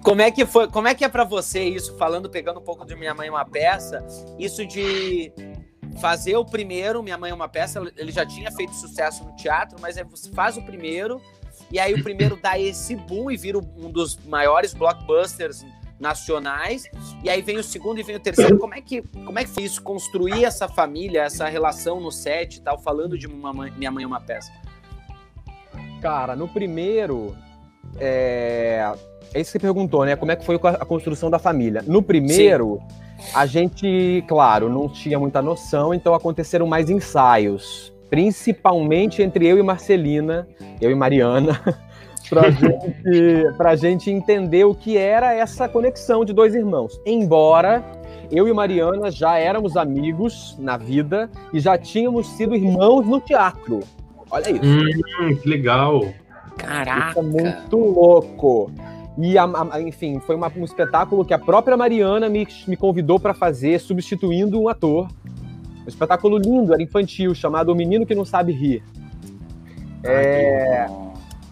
Como é que foi? Como é que é para você isso? Falando, pegando um pouco de minha mãe uma peça, isso de fazer o primeiro, minha mãe uma peça, ele já tinha feito sucesso no teatro, mas aí você faz o primeiro e aí o primeiro dá esse boom e vira um dos maiores blockbusters nacionais, e aí vem o segundo e vem o terceiro. Como é que, como é que foi isso? Construir essa família, essa relação no set e tal, falando de Minha Mãe é uma Peça? Cara, no primeiro. É... é isso que você perguntou, né? Como é que foi a construção da família? No primeiro, Sim. a gente, claro, não tinha muita noção, então aconteceram mais ensaios. Principalmente entre eu e Marcelina, eu e Mariana. pra gente, pra gente entender o que era essa conexão de dois irmãos. Embora eu e Mariana já éramos amigos na vida e já tínhamos sido irmãos no teatro. Olha isso. Hum, que legal. Caraca. Isso é muito louco. E, a, a, enfim, foi uma, um espetáculo que a própria Mariana me, me convidou para fazer, substituindo um ator. Um espetáculo lindo, era infantil, chamado O Menino que Não Sabe Rir. É,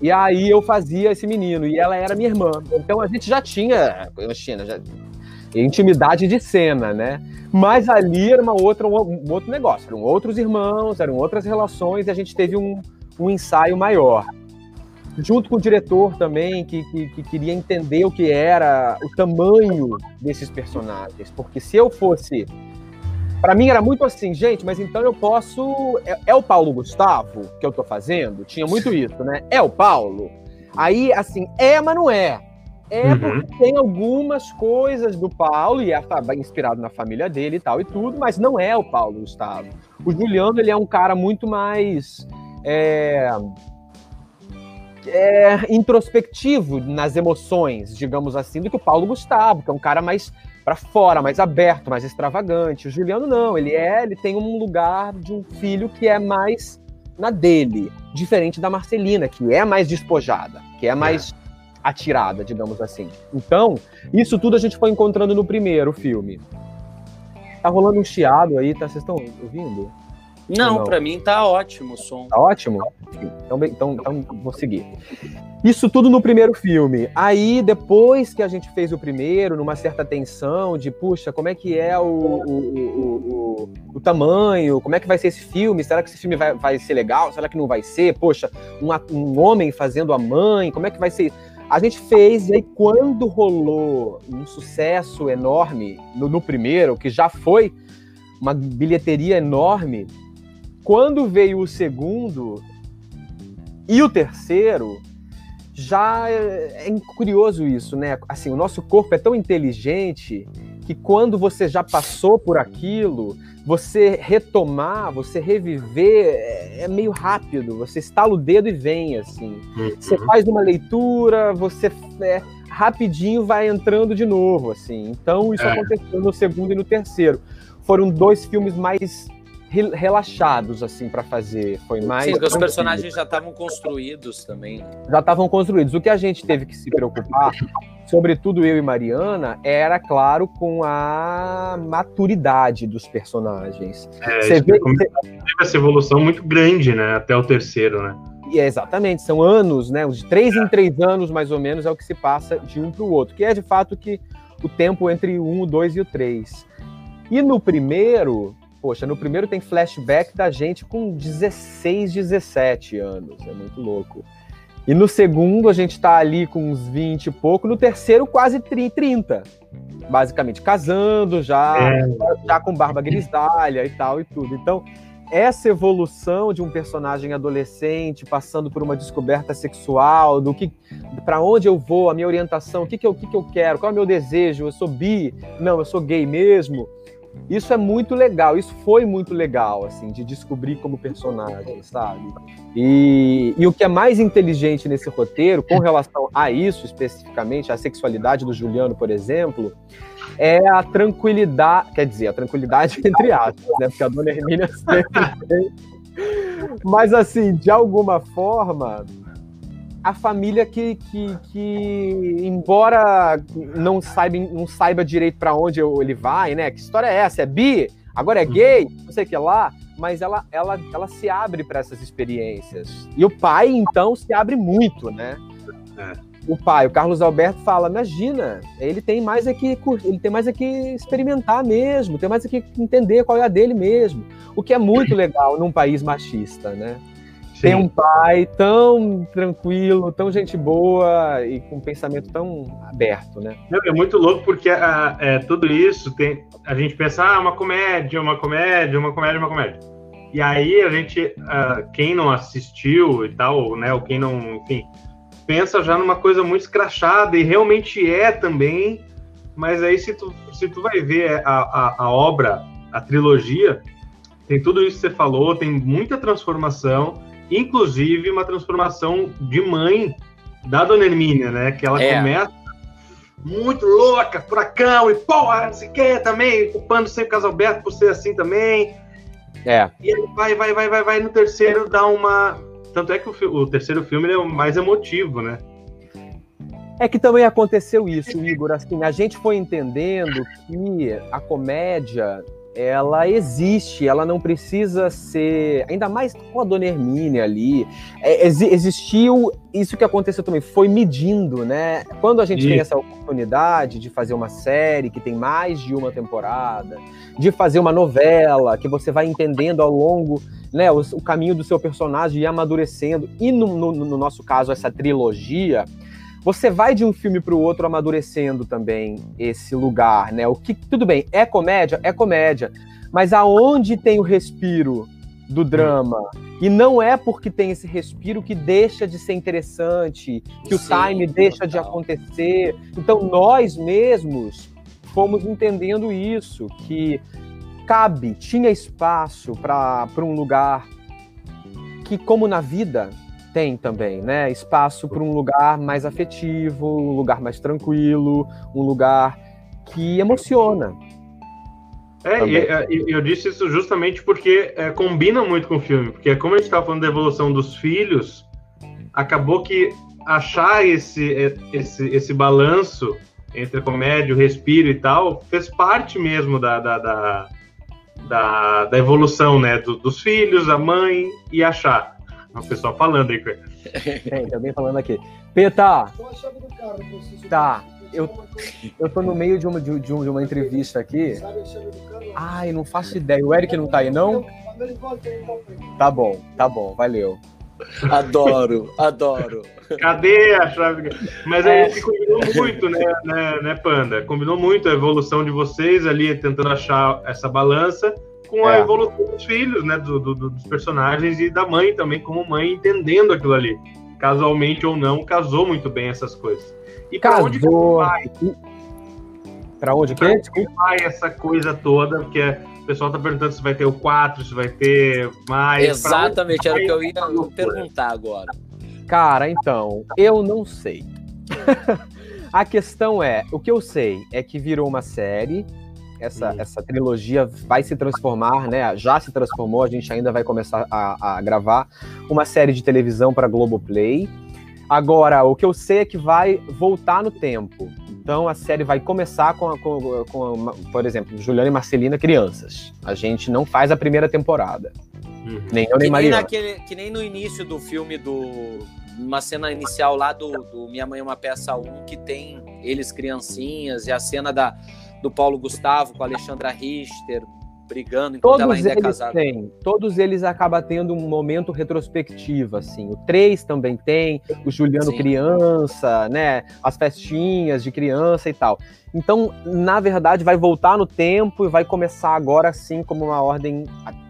e aí eu fazia esse menino, e ela era minha irmã. Então a gente já tinha, China, já, intimidade de cena, né? Mas ali era uma outra, um, outro negócio, eram outros irmãos, eram outras relações, e a gente teve um, um ensaio maior. Junto com o diretor também, que, que, que queria entender o que era o tamanho desses personagens. Porque se eu fosse para mim era muito assim, gente, mas então eu posso. É, é, o Paulo Gustavo que eu tô fazendo? Tinha muito isso, né? É o Paulo? Aí, assim, é, mas não é. É uhum. porque tem algumas coisas do Paulo, e é inspirado na família dele e tal e tudo, mas não é o Paulo Gustavo. O Juliano, ele é um cara muito mais. É, é, introspectivo nas emoções, digamos assim, do que o Paulo Gustavo, que é um cara mais para fora, mais aberto, mais extravagante. O Juliano não, ele é, ele tem um lugar de um filho que é mais na dele, diferente da Marcelina, que é mais despojada, que é mais é. atirada, digamos assim. Então, isso tudo a gente foi encontrando no primeiro filme. Tá rolando um chiado aí, tá? Vocês estão ouvindo? Não, não? para mim tá ótimo o som. Tá ótimo? Então, então, então vou seguir. Isso tudo no primeiro filme. Aí, depois que a gente fez o primeiro, numa certa tensão de, puxa, como é que é o, o, o, o, tamanho, como é que vai ser esse filme? Será que esse filme vai, vai ser legal? Será que não vai ser? Poxa, um, um homem fazendo a mãe, como é que vai ser? A gente fez, e aí quando rolou um sucesso enorme no, no primeiro, que já foi uma bilheteria enorme, quando veio o segundo e o terceiro, já é, é curioso isso, né? Assim, o nosso corpo é tão inteligente que quando você já passou por aquilo, você retomar, você reviver é, é meio rápido. Você estala o dedo e vem assim. Uhum. Você faz uma leitura, você é, rapidinho vai entrando de novo assim. Então isso é. aconteceu no segundo e no terceiro. Foram dois filmes mais relaxados assim para fazer. Foi mais. Sim, os personagens já estavam construídos também. Já estavam construídos. O que a gente teve que se preocupar, sobretudo eu e Mariana, era claro com a maturidade dos personagens. É, Você vê teve essa evolução muito grande, né, até o terceiro, né? E é exatamente, são anos, né? De três é. em três anos, mais ou menos, é o que se passa de um para o outro, que é de fato que o tempo entre um, o dois e o três. E no primeiro, poxa, no primeiro tem flashback da gente com 16, 17 anos. É muito louco. E no segundo a gente tá ali com uns 20 e pouco, no terceiro quase 30. Basicamente, casando já, é. já com barba grisalha e tal e tudo. Então, essa evolução de um personagem adolescente passando por uma descoberta sexual, do que para onde eu vou, a minha orientação, o que, que, eu, o que, que eu quero, qual é o meu desejo, eu sou bi, não, eu sou gay mesmo. Isso é muito legal, isso foi muito legal, assim, de descobrir como personagem, sabe? E, e o que é mais inteligente nesse roteiro, com relação a isso especificamente, a sexualidade do Juliano, por exemplo, é a tranquilidade, quer dizer, a tranquilidade entre aspas, né? Porque a dona Hermínia sempre tem. Mas, assim, de alguma forma, a família que, que, que embora não saiba, não saiba direito para onde ele vai, né? Que história é essa? É bi? Agora é uhum. gay? Não sei o que lá. Mas ela, ela, ela se abre para essas experiências. E o pai, então, se abre muito, né? É. O pai, o Carlos Alberto, fala: imagina, ele tem mais é que ele tem mais é que experimentar mesmo, tem mais é que entender qual é a dele mesmo. O que é muito legal num país machista, né? Sim. Tem um pai tão tranquilo, tão gente boa e com um pensamento tão aberto, né? É muito louco porque a, é, tudo isso tem. A gente pensa, ah, uma comédia, uma comédia, uma comédia, uma comédia. E aí a gente, uh, quem não assistiu e tal, né, ou quem não, enfim, pensa já numa coisa muito escrachada e realmente é também. Mas aí se tu, se tu vai ver a, a, a obra, a trilogia, tem tudo isso que você falou, tem muita transformação inclusive uma transformação de mãe da Dona Hermínia, né? Que ela é. começa muito louca, furacão, e porra, não sei o que também, culpando sempre o Casalberto por ser assim também. É. E ele vai, vai, vai, vai, vai no terceiro dá uma. Tanto é que o, o terceiro filme é o mais emotivo, né? É que também aconteceu isso, Igor. Assim, a gente foi entendendo que a comédia ela existe, ela não precisa ser, ainda mais com a Dona Hermínia ali, é, ex existiu isso que aconteceu também, foi medindo, né? Quando a gente tem essa oportunidade de fazer uma série que tem mais de uma temporada, de fazer uma novela que você vai entendendo ao longo, né, o, o caminho do seu personagem e amadurecendo, e no, no, no nosso caso essa trilogia, você vai de um filme para o outro amadurecendo também esse lugar, né? O que tudo bem, é comédia, é comédia, mas aonde tem o respiro do drama? E não é porque tem esse respiro que deixa de ser interessante, que Sim, o time deixa de acontecer. Então nós mesmos fomos entendendo isso, que cabe, tinha espaço para um lugar que, como na vida, tem também, né? Espaço para um lugar mais afetivo, um lugar mais tranquilo, um lugar que emociona. É, e, eu disse isso justamente porque é, combina muito com o filme, porque como a gente estava falando da evolução dos filhos, acabou que achar esse, é, esse, esse balanço entre a comédia, o respiro e tal, fez parte mesmo da, da, da, da, da evolução, né? Do, dos filhos, a mãe e achar. O pessoal falando aí. Tem, também falando aqui. Peta! Tá, eu, eu tô no meio de uma, de, de uma entrevista aqui. Ai, não faço ideia. O Eric não tá aí, não? Tá bom, tá bom, valeu. Adoro, adoro. Cadê a chave? Mas aí é. combinou muito, né, né, né, Panda? Combinou muito a evolução de vocês ali, tentando achar essa balança com a é. evolução dos filhos, né, do, do, dos personagens e da mãe também, como mãe, entendendo aquilo ali. Casualmente ou não, casou muito bem essas coisas. E pra Casou. onde que vai? Pra onde que? Pra vai essa coisa toda? Porque o pessoal tá perguntando se vai ter o 4, se vai ter mais. Exatamente, era o que eu ia perguntar agora. Cara, então, eu não sei. A questão é, o que eu sei é que virou uma série, essa, essa trilogia vai se transformar, né? Já se transformou, a gente ainda vai começar a, a gravar uma série de televisão para Globoplay. Agora, o que eu sei é que vai voltar no tempo. Então a série vai começar com, a, com, com por exemplo, Juliana e Marcelina crianças. A gente não faz a primeira temporada. Uhum. Nem eu, nem Maria. Naquele, que nem no início do filme do. Uma cena inicial lá do, do Minha Mãe é uma Peça 1, que tem eles criancinhas, e a cena da, do Paulo Gustavo com a Alexandra Richter brigando enquanto todos ela ainda é casada. Têm, todos eles acabam tendo um momento retrospectivo, assim. O 3 também tem, o Juliano Sim. criança, né? As festinhas de criança e tal. Então, na verdade, vai voltar no tempo e vai começar agora sim como uma ordem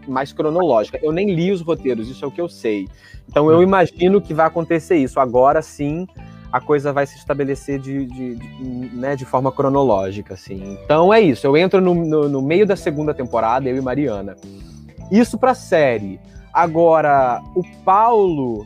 mais cronológica. Eu nem li os roteiros, isso é o que eu sei. Então eu hum. imagino que vai acontecer isso. Agora sim, a coisa vai se estabelecer de, de, de, né, de forma cronológica, assim. Então é isso, eu entro no, no, no meio da segunda temporada, eu e Mariana. Isso pra série. Agora, o Paulo.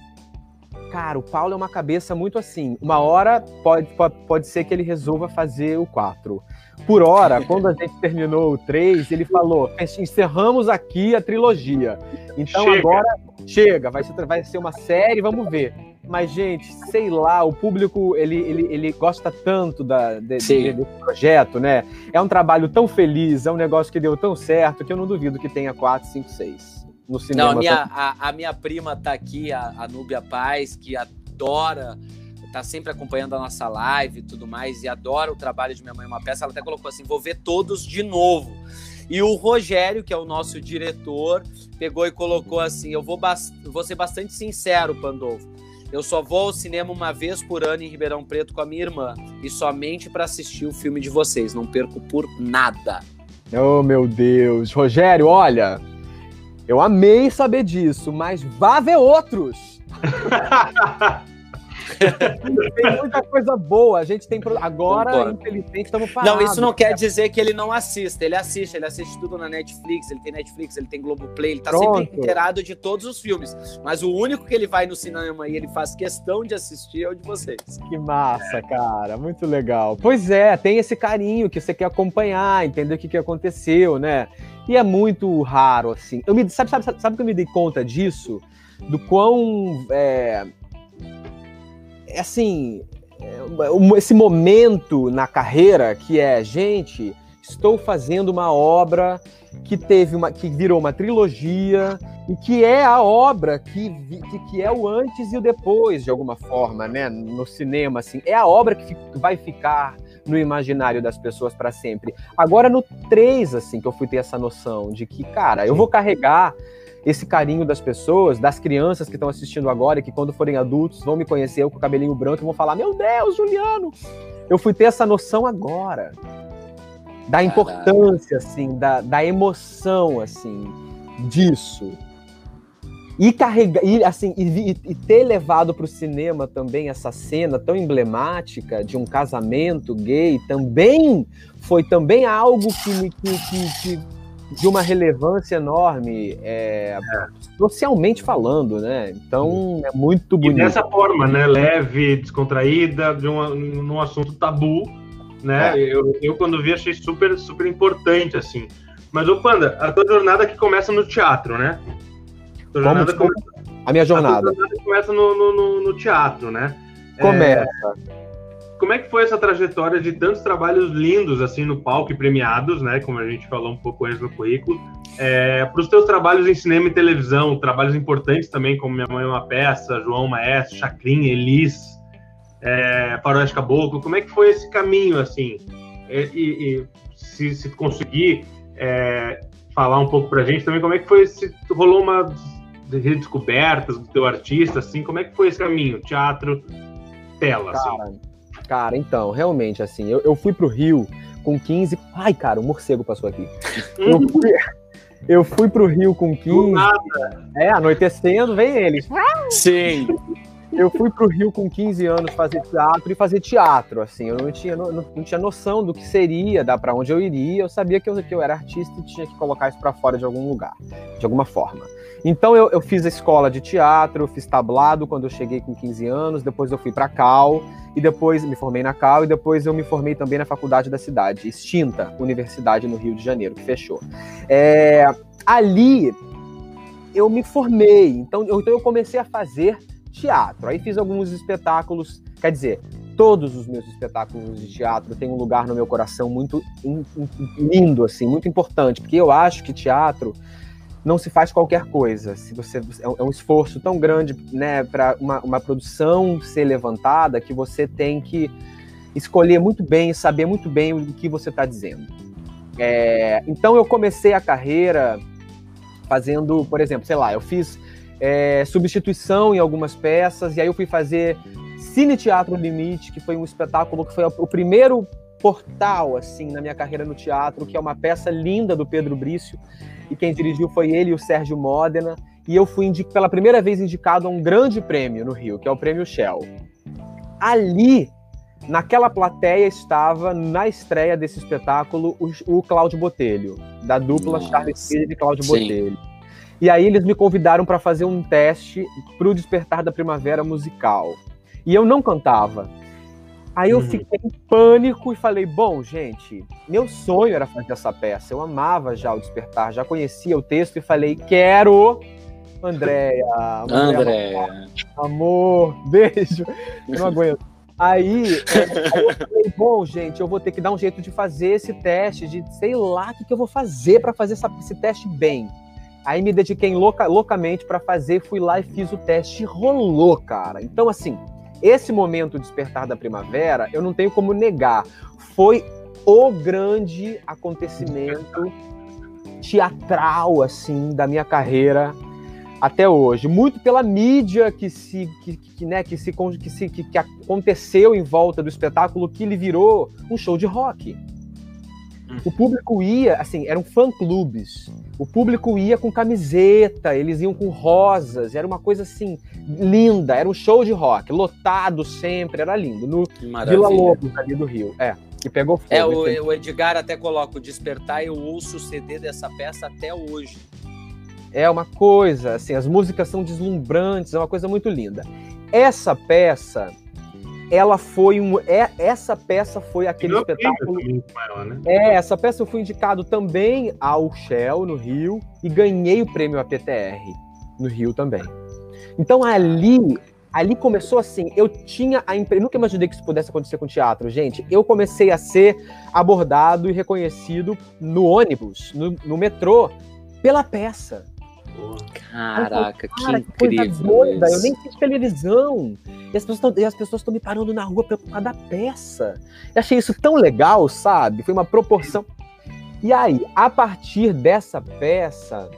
Cara, o Paulo é uma cabeça muito assim. Uma hora pode, pode, pode ser que ele resolva fazer o 4. Por hora, quando a gente terminou o 3, ele falou: encerramos aqui a trilogia. Então chega. agora chega, vai ser, vai ser uma série, vamos ver. Mas, gente, sei lá, o público, ele, ele, ele gosta tanto da, de, de, desse projeto, né? É um trabalho tão feliz, é um negócio que deu tão certo, que eu não duvido que tenha 4, 5, 6 no cinema. Não, a minha, a, a minha prima tá aqui, a, a Núbia Paz, que adora tá sempre acompanhando a nossa live e tudo mais, e adora o trabalho de Minha Mãe é Uma Peça, ela até colocou assim, vou ver todos de novo. E o Rogério, que é o nosso diretor, pegou e colocou assim, eu vou, vou ser bastante sincero, Pandolfo, eu só vou ao cinema uma vez por ano em Ribeirão Preto com a minha irmã e somente para assistir o filme de vocês. Não perco por nada. Oh, meu Deus. Rogério, olha, eu amei saber disso, mas vá ver outros. tem muita coisa boa. A gente tem. Agora, Concordo. infelizmente, estamos parados. Não, isso não quer dizer que ele não assista. Ele assiste, ele assiste tudo na Netflix, ele tem Netflix, ele tem Globoplay, ele tá Pronto. sempre inteirado de todos os filmes. Mas o único que ele vai no cinema e ele faz questão de assistir é o de vocês. Que massa, cara. Muito legal. Pois é, tem esse carinho que você quer acompanhar, entender o que, que aconteceu, né? E é muito raro, assim. Eu me, sabe, sabe, sabe, sabe que eu me dei conta disso? Do quão. É assim, é, esse momento na carreira que é, gente, estou fazendo uma obra que teve uma que virou uma trilogia e que é a obra que, que, que é o antes e o depois de alguma forma, né, no cinema assim. É a obra que vai ficar no imaginário das pessoas para sempre. Agora no 3 assim que eu fui ter essa noção de que, cara, eu vou carregar esse carinho das pessoas, das crianças que estão assistindo agora e que quando forem adultos vão me conhecer eu com o cabelinho branco e vão falar: Meu Deus, Juliano! Eu fui ter essa noção agora. Da importância, assim, da, da emoção, assim, disso. E carregar, e, assim, e, e ter levado para o cinema também essa cena tão emblemática de um casamento gay também foi também algo que me que, que, que de uma relevância enorme, é, socialmente falando, né? Então é muito bonito. E dessa forma, né? Leve, descontraída, de uma, num assunto tabu, né? É. Eu, eu, quando vi, achei super, super importante, assim. Mas, ô Panda, a tua jornada que começa no teatro, né? A, tua jornada Como, começa... a minha jornada. A jornada começa no, no, no teatro, né? Começa. É... Como é que foi essa trajetória de tantos trabalhos lindos assim no palco e premiados, né? Como a gente falou um pouco antes no currículo, é, para os teus trabalhos em cinema e televisão, trabalhos importantes também, como Minha Mãe é uma Peça, João Maestro, Chacrin, Elis, é, Faroeste Caboclo. Como é que foi esse caminho assim? E, e, e se, se conseguir é, falar um pouco para a gente também, como é que foi? Se rolou uma redescobertas do teu artista, assim, como é que foi esse caminho? Teatro, tela, assim. Cara, assim. Cara, então, realmente, assim, eu, eu fui pro Rio com 15. Ai, cara, o morcego passou aqui. Eu fui, eu fui pro Rio com 15. É, anoitecendo, vem eles. Sim. Eu fui pro Rio com 15 anos fazer teatro e fazer teatro, assim. Eu não tinha, não, não tinha noção do que seria, da para onde eu iria. Eu sabia que eu, que eu era artista e tinha que colocar isso para fora de algum lugar, de alguma forma. Então eu, eu fiz a escola de teatro, eu fiz tablado quando eu cheguei com 15 anos, depois eu fui para Cal e depois me formei na Cal e depois eu me formei também na faculdade da cidade, extinta universidade no Rio de Janeiro, que fechou. É, ali eu me formei, então eu, então eu comecei a fazer teatro. Aí fiz alguns espetáculos, quer dizer, todos os meus espetáculos de teatro têm um lugar no meu coração muito in, in, lindo, assim, muito importante, porque eu acho que teatro não se faz qualquer coisa. Se você é um é esforço tão grande, né, para uma, uma produção ser levantada que você tem que escolher muito bem, saber muito bem o que você está dizendo. É, então eu comecei a carreira fazendo, por exemplo, sei lá, eu fiz é, substituição em algumas peças, e aí eu fui fazer Cine Teatro Limite, que foi um espetáculo que foi o primeiro portal, assim, na minha carreira no teatro, que é uma peça linda do Pedro Brício, e quem dirigiu foi ele e o Sérgio Modena, e eu fui pela primeira vez indicado a um grande prêmio no Rio, que é o Prêmio Shell. Ali, naquela plateia, estava, na estreia desse espetáculo, o, o Cláudio Botelho, da dupla Nossa. Charles Filho e Cláudio Sim. Botelho. E aí eles me convidaram para fazer um teste para o Despertar da Primavera musical. E eu não cantava. Aí eu uhum. fiquei em pânico e falei: bom, gente, meu sonho era fazer essa peça. Eu amava já o Despertar, já conhecia o texto e falei: quero. Andréia, Andréia, amor, beijo. Eu não aguento. Aí, é, aí, eu falei, bom, gente, eu vou ter que dar um jeito de fazer esse teste, de sei lá o que, que eu vou fazer para fazer essa, esse teste bem. Aí me dediquei louca, loucamente para fazer, fui lá e fiz o teste, rolou, cara. Então, assim, esse momento despertar da primavera, eu não tenho como negar, foi o grande acontecimento teatral, assim, da minha carreira até hoje. Muito pela mídia que se, que, que né, que se, que, se que, que aconteceu em volta do espetáculo, que ele virou um show de rock. O público ia, assim, eram fã-clubes. O público ia com camiseta, eles iam com rosas, era uma coisa assim, linda, era um show de rock, lotado sempre, era lindo. No Vila Lobos, ali do Rio. É, que pegou fogo. É, o, o Edgar até coloca o Despertar, eu ouço o CD dessa peça até hoje. É uma coisa, assim, as músicas são deslumbrantes, é uma coisa muito linda. Essa peça, ela foi um. É, essa peça foi aquele espetáculo. Ela, né? É, essa peça eu fui indicado também ao Shell no Rio e ganhei o prêmio APTR no Rio também. Então ali, ali começou assim, eu tinha a impressão, nunca imaginei que isso pudesse acontecer com teatro, gente. Eu comecei a ser abordado e reconhecido no ônibus, no, no metrô, pela peça. Caraca, falei, que incrível. Doida, eu nem fiz televisão. E as pessoas estão me parando na rua causa da peça. Eu achei isso tão legal, sabe? Foi uma proporção. E aí, a partir dessa peça,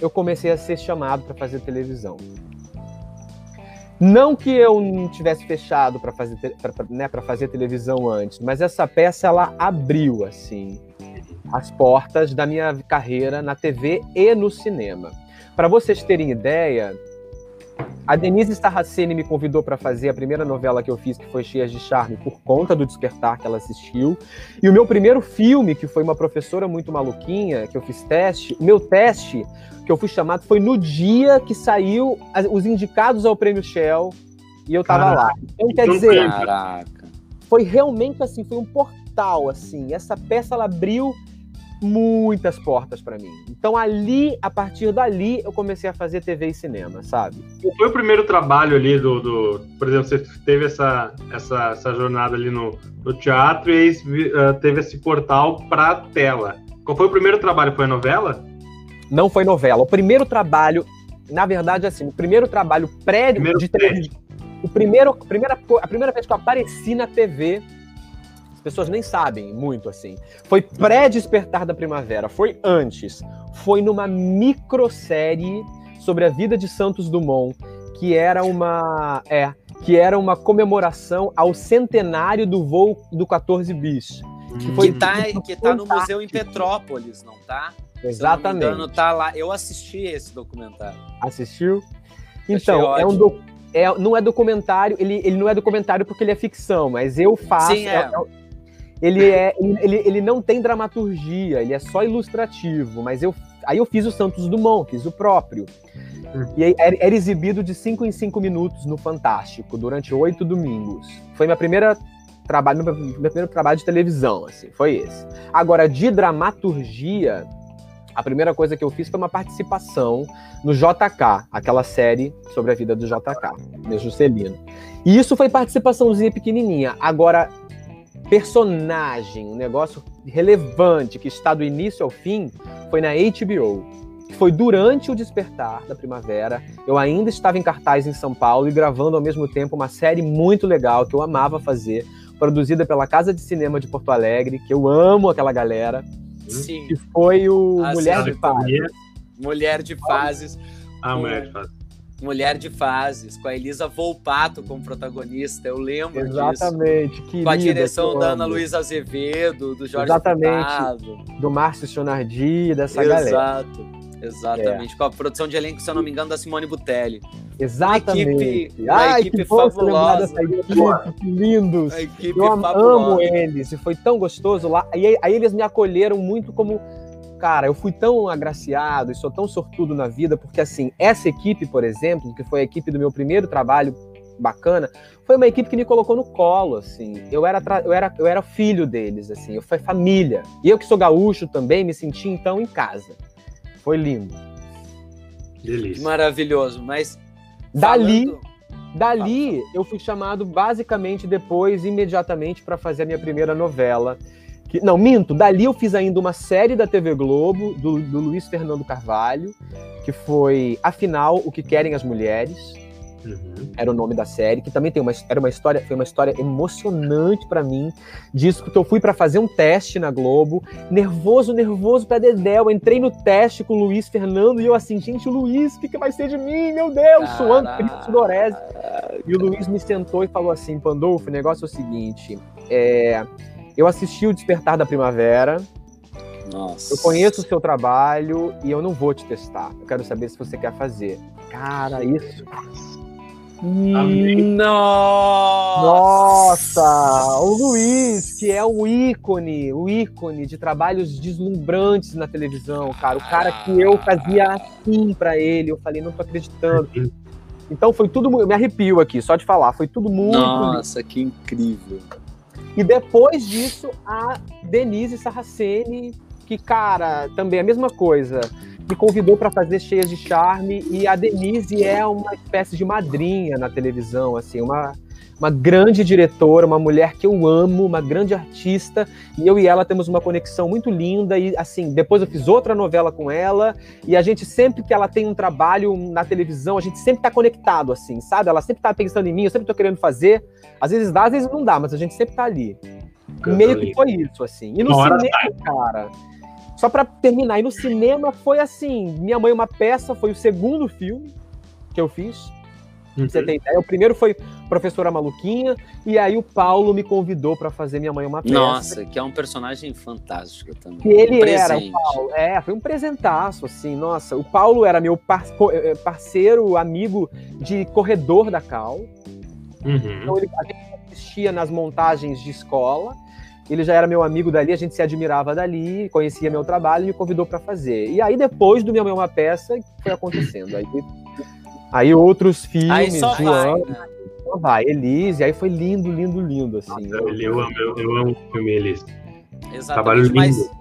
eu comecei a ser chamado para fazer televisão. Não que eu não tivesse fechado para fazer, pra, né, fazer televisão antes, mas essa peça ela abriu assim as portas da minha carreira na TV e no cinema. Para vocês terem ideia, a Denise Starraceni me convidou para fazer a primeira novela que eu fiz, que foi Cheias de Charme, por conta do Despertar que ela assistiu. E o meu primeiro filme, que foi uma professora muito maluquinha, que eu fiz teste, o meu teste, que eu fui chamado, foi no dia que saiu os indicados ao Prêmio Shell, e eu tava Caraca, lá. Então, quer dizer, Caraca. foi realmente assim, foi um portal, assim. Essa peça, ela abriu muitas portas para mim. Então ali, a partir dali, eu comecei a fazer TV e cinema, sabe? Qual foi o primeiro trabalho ali do, do por exemplo, você teve essa, essa, essa jornada ali no, no teatro e aí uh, teve esse portal para tela. Qual foi o primeiro trabalho? Foi a novela? Não foi novela. O primeiro trabalho, na verdade, assim, o primeiro trabalho pré primeiro de televisão. O primeiro, a primeira, a primeira vez que eu apareci na TV as pessoas nem sabem muito assim. Foi pré-despertar da primavera, foi antes. Foi numa microsérie sobre a vida de Santos Dumont, que era uma. É, que era uma comemoração ao centenário do voo do 14 bis. Que, foi, que, tá, que tá no museu em Petrópolis, não tá? Exatamente. Se engano, tá lá. Eu assisti esse documentário. Assistiu? Então, é um, do, é, não é documentário, ele, ele não é documentário porque ele é ficção, mas eu faço. Sim, é. É, ele, é, ele, ele não tem dramaturgia, ele é só ilustrativo, mas eu aí eu fiz o Santos Dumont, fiz o próprio. E era, era exibido de 5 em 5 minutos no Fantástico, durante oito domingos. Foi minha primeira trabalho, meu, meu primeiro trabalho de televisão, assim, foi esse. Agora, de dramaturgia, a primeira coisa que eu fiz foi uma participação no JK, aquela série sobre a vida do JK, meu Juscelino. E isso foi participaçãozinha pequenininha. Agora, personagem, um negócio relevante que está do início ao fim, foi na HBO. Foi durante o despertar da primavera. Eu ainda estava em cartaz em São Paulo e gravando ao mesmo tempo uma série muito legal que eu amava fazer, produzida pela Casa de Cinema de Porto Alegre, que eu amo aquela galera. Sim. Que foi o Mulher de Fases. Mulher de Fases. Ah, Mulher de Fases. Mulher de Fases, com a Elisa Volpato como protagonista, eu lembro Exatamente, disso. Com a direção da Ana Luísa Azevedo, do Jorge Exatamente, Furtado. do Márcio Sonardi, dessa Exato. galera. Exato. Exatamente, é. com a produção de elenco, se eu não me engano, da Simone Butelli. Exatamente. Uma equipe, uma Ai, equipe fabulosa. Equipe, que lindos. Uma equipe eu fabulosa. amo eles, e foi tão gostoso lá. E aí, aí eles me acolheram muito como cara, eu fui tão agraciado e sou tão sortudo na vida, porque assim, essa equipe, por exemplo, que foi a equipe do meu primeiro trabalho bacana, foi uma equipe que me colocou no colo, assim. Eu era, eu era, eu era filho deles, assim, eu fui família. E eu que sou gaúcho também, me senti então em casa. Foi lindo. Delícia. Maravilhoso, mas dali falando... Dali, eu fui chamado basicamente depois, imediatamente, para fazer a minha primeira novela, que, não, minto. Dali eu fiz ainda uma série da TV Globo, do, do Luiz Fernando Carvalho, que foi Afinal, O que Querem as Mulheres. Uhum. Era o nome da série, que também tem uma, era uma história, foi uma história emocionante para mim, disso que eu fui para fazer um teste na Globo, nervoso, nervoso para dedéu. entrei no teste com o Luiz Fernando e eu assim, gente, o Luiz, o que, que vai ser de mim? Meu Deus, suando, sudorese. E o Luiz me sentou e falou assim, Pandolfo, o negócio é o seguinte, é, eu assisti o Despertar da Primavera. Nossa. Eu conheço o seu trabalho e eu não vou te testar. Eu quero saber se você quer fazer. Cara, isso. Nossa! Nossa! O Luiz, que é o ícone, o ícone de trabalhos deslumbrantes na televisão, cara. O cara que eu fazia assim para ele. Eu falei, não tô acreditando. Então foi tudo. Eu me arrepio aqui, só de falar. Foi tudo muito. Nossa, lindo. que incrível. E depois disso, a Denise Sarraceni, que, cara, também é a mesma coisa, me convidou para fazer Cheias de Charme. E a Denise é uma espécie de madrinha na televisão, assim, uma, uma grande diretora, uma mulher que eu amo, uma grande artista, e eu e ela temos uma conexão muito linda. E assim, depois eu fiz outra novela com ela, e a gente sempre que ela tem um trabalho na televisão, a gente sempre tá conectado, assim, sabe? Ela sempre tá pensando em mim, eu sempre tô querendo fazer. Às vezes dá, às vezes não dá, mas a gente sempre tá ali. Meio que foi isso, assim. E no cinema, cara. Só para terminar, e no cinema foi assim: Minha Mãe é uma Peça foi o segundo filme que eu fiz. Uhum. Você tem ideia? O primeiro foi Professora Maluquinha, e aí o Paulo me convidou para fazer Minha Mãe é uma Peça. Nossa, que é um personagem fantástico também. Que ele um era, o Paulo. É, foi um presentaço, assim. Nossa, o Paulo era meu eh, parceiro, amigo de corredor da Cal. Uhum. Então ele, a gente assistia nas montagens de escola. Ele já era meu amigo dali, a gente se admirava dali, conhecia meu trabalho e me convidou para fazer. E aí depois do Minha Mãe é uma Peça foi acontecendo. Aí, aí outros filmes aí só de vai, ano, né? só vai. Elise, aí foi lindo, lindo, lindo assim. Nossa, eu, amo, eu, eu amo o filme Elise. Exatamente, Trabalho lindo. Mas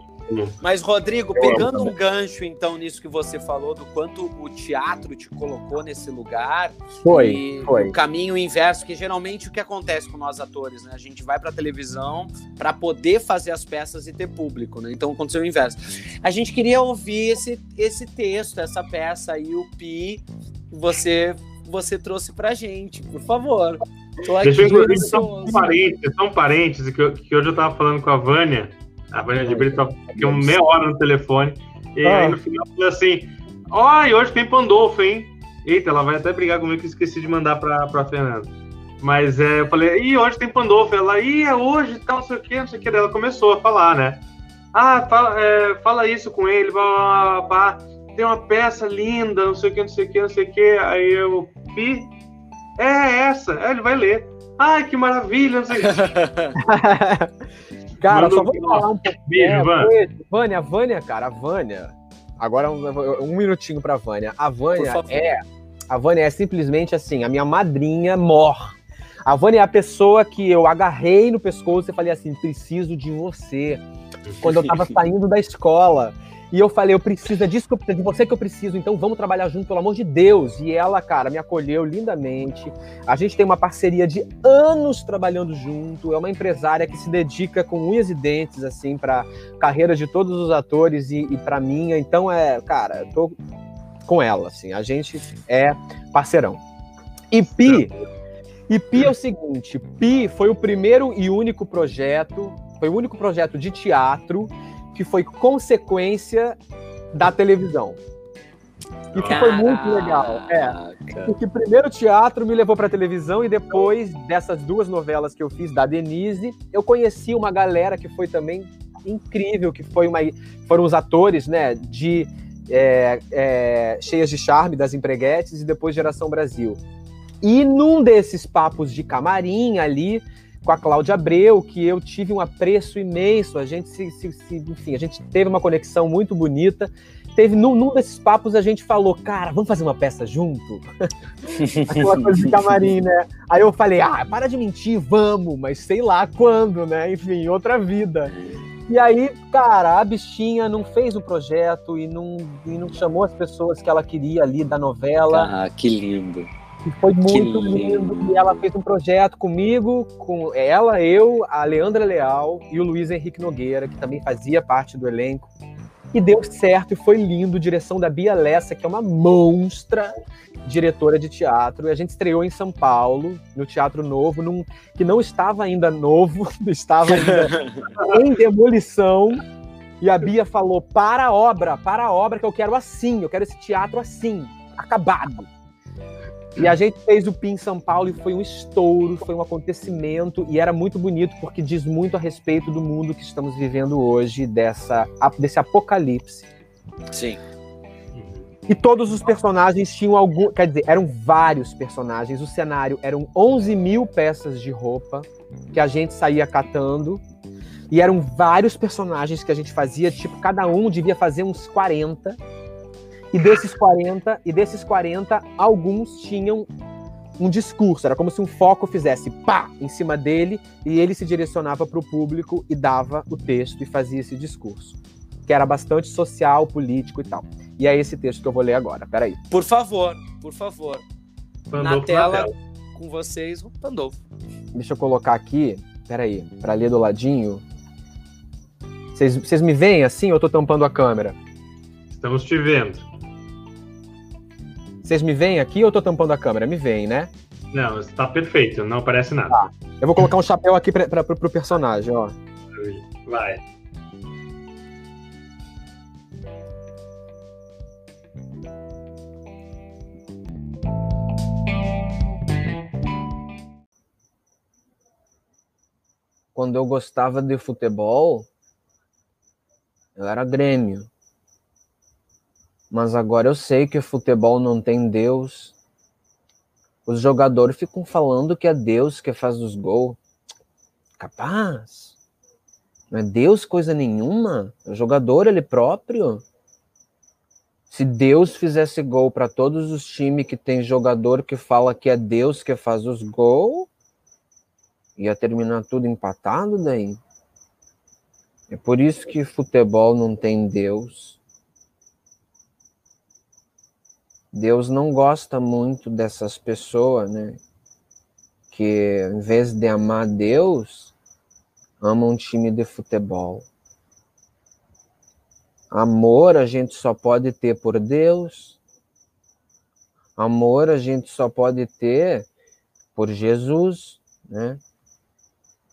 Mas, Rodrigo, pegando um gancho, então, nisso que você falou, do quanto o teatro te colocou nesse lugar. Foi, e foi. O caminho inverso, que geralmente o que acontece com nós atores, né? A gente vai pra televisão para poder fazer as peças e ter público, né? Então aconteceu o inverso. A gente queria ouvir esse, esse texto, essa peça aí, o Pi, que você, você trouxe pra gente, por favor. Tô aqui Deixa eu inclusive só um parênteses, só um parênteses que, eu- que hoje eu tava falando com a Vânia, a Vânia de Brito, uma meia hora no telefone, e Ah. aí no final falei assim, ó, e hoje tem Pandolfo, hein? Eita, ela vai até brigar comigo que eu esqueci de mandar pra, pra Fernanda. Mas é, eu falei, ih, hoje tem Pandolfo. Ela, ih, é hoje e tal, não sei o que, não sei o que. Daí ela começou a falar, né? Ah, fala, é, fala isso com ele, blá, blá, blá, tem uma peça linda, não sei o que, não sei o que, não sei o que. Aí eu, pi, é essa, é, ele vai ler. Ai, que maravilha, não sei o que. Cara, Manda só um vou falar um pouco. Beijo, É. Vânia, a Vânia, cara, a Vânia. Agora um, um minutinho pra Vânia. A Vânia é. A Vânia é simplesmente assim, a minha madrinha mor. A Vânia é a pessoa que eu agarrei no pescoço e falei assim: preciso de você. Quando eu tava saindo da escola. E eu falei, eu preciso, é disso que eu, de você que eu preciso, então vamos trabalhar junto, pelo amor de Deus. E ela, cara, me acolheu lindamente. A gente tem uma parceria de anos trabalhando junto. É uma empresária que se dedica com unhas e dentes, assim, pra carreira de todos os atores e, e pra minha. Então, é, cara, eu tô com ela, assim. A gente é parceirão. E Pi, e Pi é o seguinte: Pi foi o primeiro e único projeto, foi o único projeto de teatro que foi consequência da televisão. E que foi muito legal. É. Porque primeiro o teatro me levou para televisão e depois dessas duas novelas que eu fiz da Denise, eu conheci uma galera que foi também incrível, que foi uma, foram os atores, né, de é, é, Cheias de Charme, das Empreguetes e depois Geração Brasil. E num desses papos de camarim ali, com a Cláudia Abreu, que eu tive um apreço imenso, a gente se, se- se- enfim, a gente teve uma conexão muito bonita. Teve num, num desses papos a gente falou, cara, vamos fazer uma peça junto? Aquela coisa de camarim, né? Aí eu falei, ah, para de mentir, vamos, mas sei lá quando, né? Enfim, outra vida. E aí, cara, a bichinha não fez o projeto e não, e não chamou as pessoas que ela queria ali da novela. Ah, que lindo. E foi muito lindo. lindo. E ela fez um projeto comigo, com ela, eu, a Leandra Leal e o Luiz Henrique Nogueira, que também fazia parte do elenco. E deu certo e foi lindo. Direção da Bia Lessa, que é uma monstra diretora de teatro. E a gente estreou em São Paulo, no Teatro Novo, num, que não estava ainda novo, estava ainda em demolição. E a Bia falou: para a obra, para a obra, que eu quero assim, eu quero esse teatro assim, acabado. E a gente fez o PIN em São Paulo e foi um estouro, foi um acontecimento e era muito bonito porque diz muito a respeito do mundo que estamos vivendo hoje, dessa, desse apocalipse. Sim. E todos os personagens tinham algum. Quer dizer, eram vários personagens. O cenário eram 11 mil peças de roupa que a gente saía catando. E eram vários personagens que a gente fazia, tipo, cada um devia fazer uns 40. E desses 40, e desses 40, alguns tinham um discurso. Era como se um foco fizesse pá em cima dele e ele se direcionava para o público e dava o texto e fazia esse discurso. Que era bastante social, político e tal. E é esse texto que eu vou ler agora. Peraí. Por favor, por favor. Pandolfo na tela, com vocês, o Pandolfo. Deixa eu colocar aqui. Peraí, para ler do ladinho. Vocês vocês me veem assim ou eu tô tampando a câmera? Estamos te vendo. Vocês me veem aqui ou eu tô tampando a câmera? Me veem, né? Não, está perfeito, não aparece nada. Eu vou colocar um chapéu aqui pra, pra, pro personagem, ó. Vai. Quando eu gostava de futebol, eu era Grêmio. Mas agora eu sei que futebol não tem Deus. Os jogadores ficam falando que é Deus que faz os gols. Capaz. Não é Deus coisa nenhuma. O jogador ele próprio. Se Deus fizesse gol para todos os times que tem jogador que fala que é Deus que faz os gols, ia terminar tudo empatado daí. É por isso que futebol não tem Deus. Deus não gosta muito dessas pessoas, né? Que em vez de amar Deus, amam um time de futebol. Amor a gente só pode ter por Deus. Amor a gente só pode ter por Jesus, né?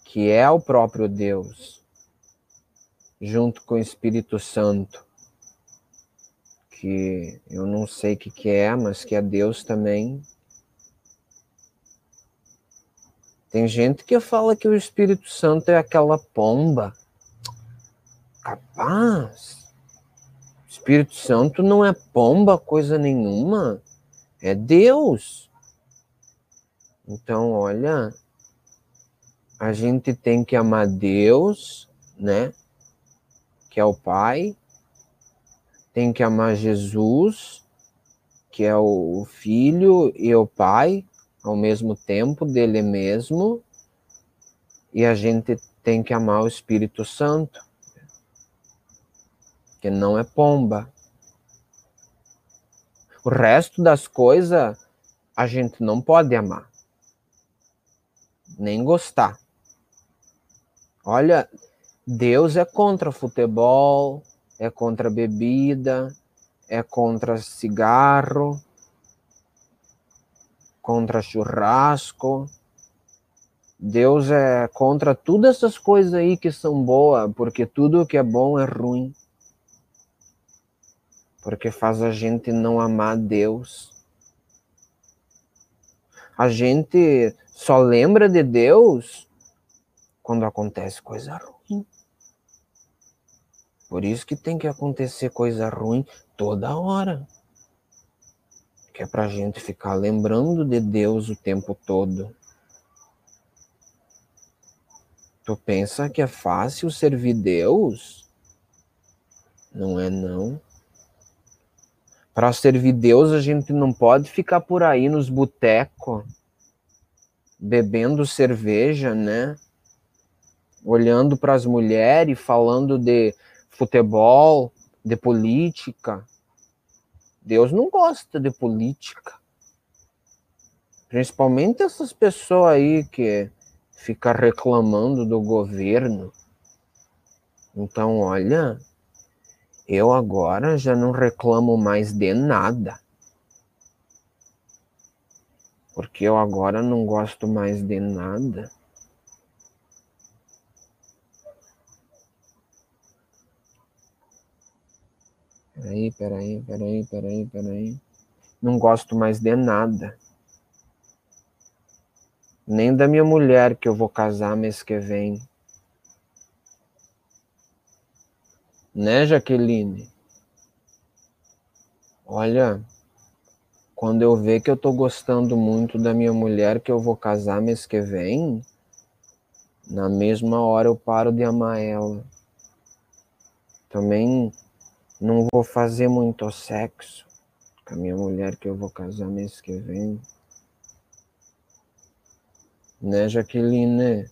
Que é o próprio Deus junto com o Espírito Santo, que eu não sei o que, que é, mas que é Deus também. Tem gente que fala que o Espírito Santo é aquela pomba. Capaz. Espírito Santo não é pomba coisa nenhuma. É Deus. Então, olha, a gente tem que amar Deus, né? que é o Pai, tem que amar Jesus, que é o Filho e o Pai, ao mesmo tempo, dele mesmo, e a gente tem que amar o Espírito Santo, que não é pomba. O resto das coisas a gente não pode amar, nem gostar. Olha, Deus é contra futebol, é contra bebida, é contra cigarro, contra churrasco. Deus é contra todas essas coisas aí que são boas, porque tudo que é bom é ruim. Porque faz a gente não amar Deus. A gente só lembra de Deus quando acontece coisa ruim. Por isso que tem que acontecer coisa ruim toda hora. Que é pra gente ficar lembrando de Deus o tempo todo. Tu pensa que é fácil servir Deus? Não é não. Para servir Deus, a gente não pode ficar por aí nos botecos bebendo cerveja, né? Olhando para as mulheres, falando de futebol, de política. Deus não gosta de política. Principalmente essas pessoas aí que ficam reclamando do governo. Então, olha, eu agora já não reclamo mais de nada. Porque eu agora não gosto mais de nada. Peraí, peraí, peraí, peraí, peraí. Não gosto mais de nada. Nem da minha mulher que eu vou casar mês que vem. Né, Jaqueline? Olha, quando eu ver que eu tô gostando muito da minha mulher que eu vou casar mês que vem, na mesma hora eu paro de amar ela. Também não vou fazer muito sexo com a minha mulher que eu vou casar mês que vem. Né, Jaqueline?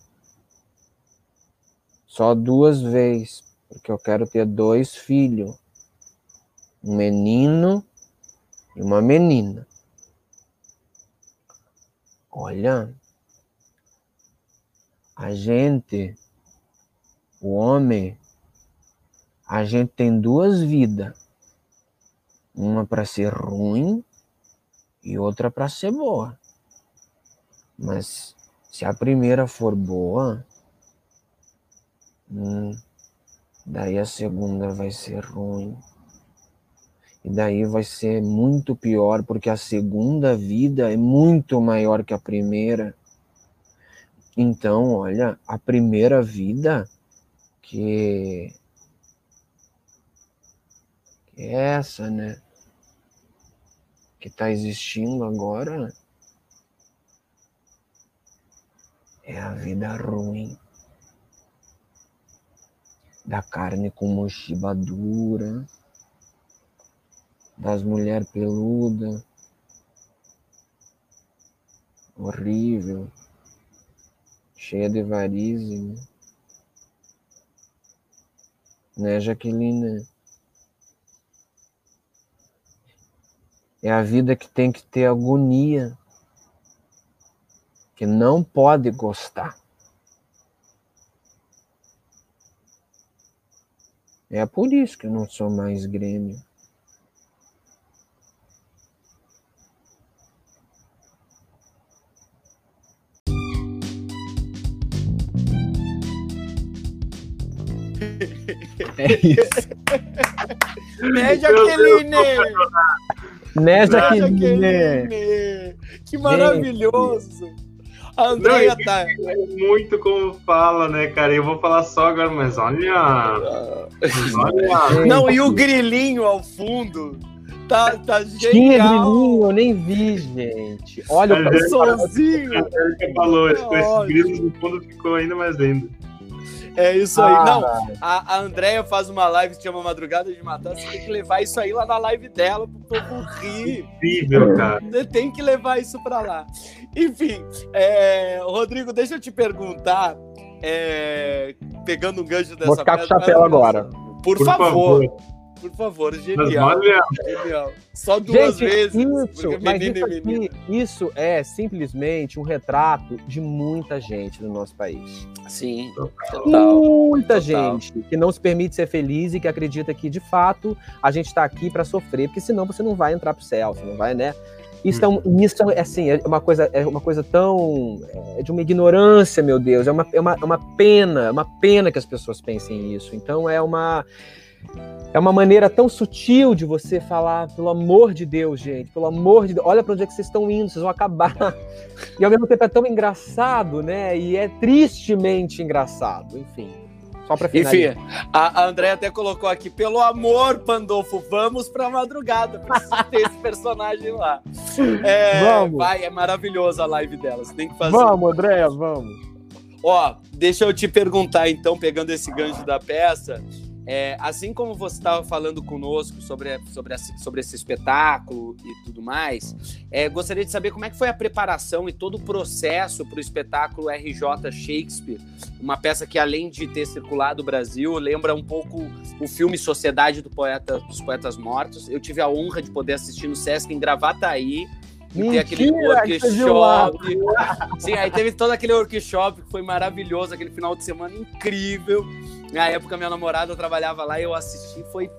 Só duas vezes, porque eu quero ter dois filhos. Um menino e uma menina. Olha, a gente, o homem, a gente tem duas vidas. Uma para ser ruim e outra para ser boa. Mas se a primeira for boa, hum, daí a segunda vai ser ruim. E daí vai ser muito pior, porque a segunda vida é muito maior que a primeira. Então, olha, a primeira vida que essa, né? Que está existindo agora é a vida ruim da carne com mochiba dura, das mulheres peluda, horrível, cheia de varizes. Né? Né, Jaqueline? É a vida que tem que ter agonia, que não pode gostar. É por isso que eu não sou mais Grêmio. É isso. Né, Jaqueline? Né, Né, Jaqueline? Jaqueline? Que maravilhoso. A Andrea tá. É muito como fala, né, cara? Eu vou falar só agora, mas olha. olha. Não, e o grilinho ao fundo. Tá, tá Tinha genial. grilinho, eu nem vi, gente. Olha o Sozinho. Falou, esse- grilos no fundo ficou ainda mais lindo. É isso aí. Ah, Não, a, a Andrea faz uma live que chama Madrugada de Matar. Você tem que levar isso aí lá na live dela pro povo rir. Incrível, cara. Você tem que levar isso pra lá. Enfim, é, Rodrigo, deixa eu te perguntar. é, pegando um gancho dessa Vou ficar com o chapéu agora. Por, Por favor, favor. Por favor, Mas genial. genial. Só duas Gente, vezes. isso, mas menino isso, menina. aqui, isso é simplesmente um retrato de muita gente no nosso país. Sim, total. Muita total. gente que não se permite ser feliz e que acredita que, de fato, a gente está aqui para sofrer, porque senão você não vai entrar pro céu, você não vai, né? Isso, é, um- isso é assim, é uma coisa, é uma coisa tão. É de uma ignorância, meu Deus. É uma, é, uma, é uma pena, é uma pena que as pessoas pensem isso. Então é uma. É uma maneira tão sutil de você falar, pelo amor de Deus, gente, pelo amor de Deus, olha para onde é que vocês estão indo, vocês vão acabar. E ao mesmo tempo é tão engraçado, né? E é tristemente engraçado, enfim. Só para finalizar. Enfim, a, a André até colocou aqui, pelo amor, Pandolfo, vamos pra madrugada. Preciso ter esse personagem lá. É, Vamos. Vai, é maravilhoso a live dela. Você tem que fazer. Vamos, Andréia, vamos. Ó, deixa eu te perguntar então, pegando esse gancho da peça, é, assim como você estava falando conosco sobre, sobre, sobre esse espetáculo e tudo mais, é, gostaria de saber como é que foi a preparação e todo o processo para o espetáculo RJ Shakespeare, uma peça que além de ter circulado o Brasil, lembra um pouco o filme Sociedade do Poeta, dos Poetas Mortos. Eu tive a honra de poder assistir no Sesc em Gravataí, e aquele Mentira, viu lá. workshop. Sim, aí teve todo aquele workshop que foi maravilhoso, aquele final de semana incrível. Na época, minha namorada trabalhava lá e eu assisti, foi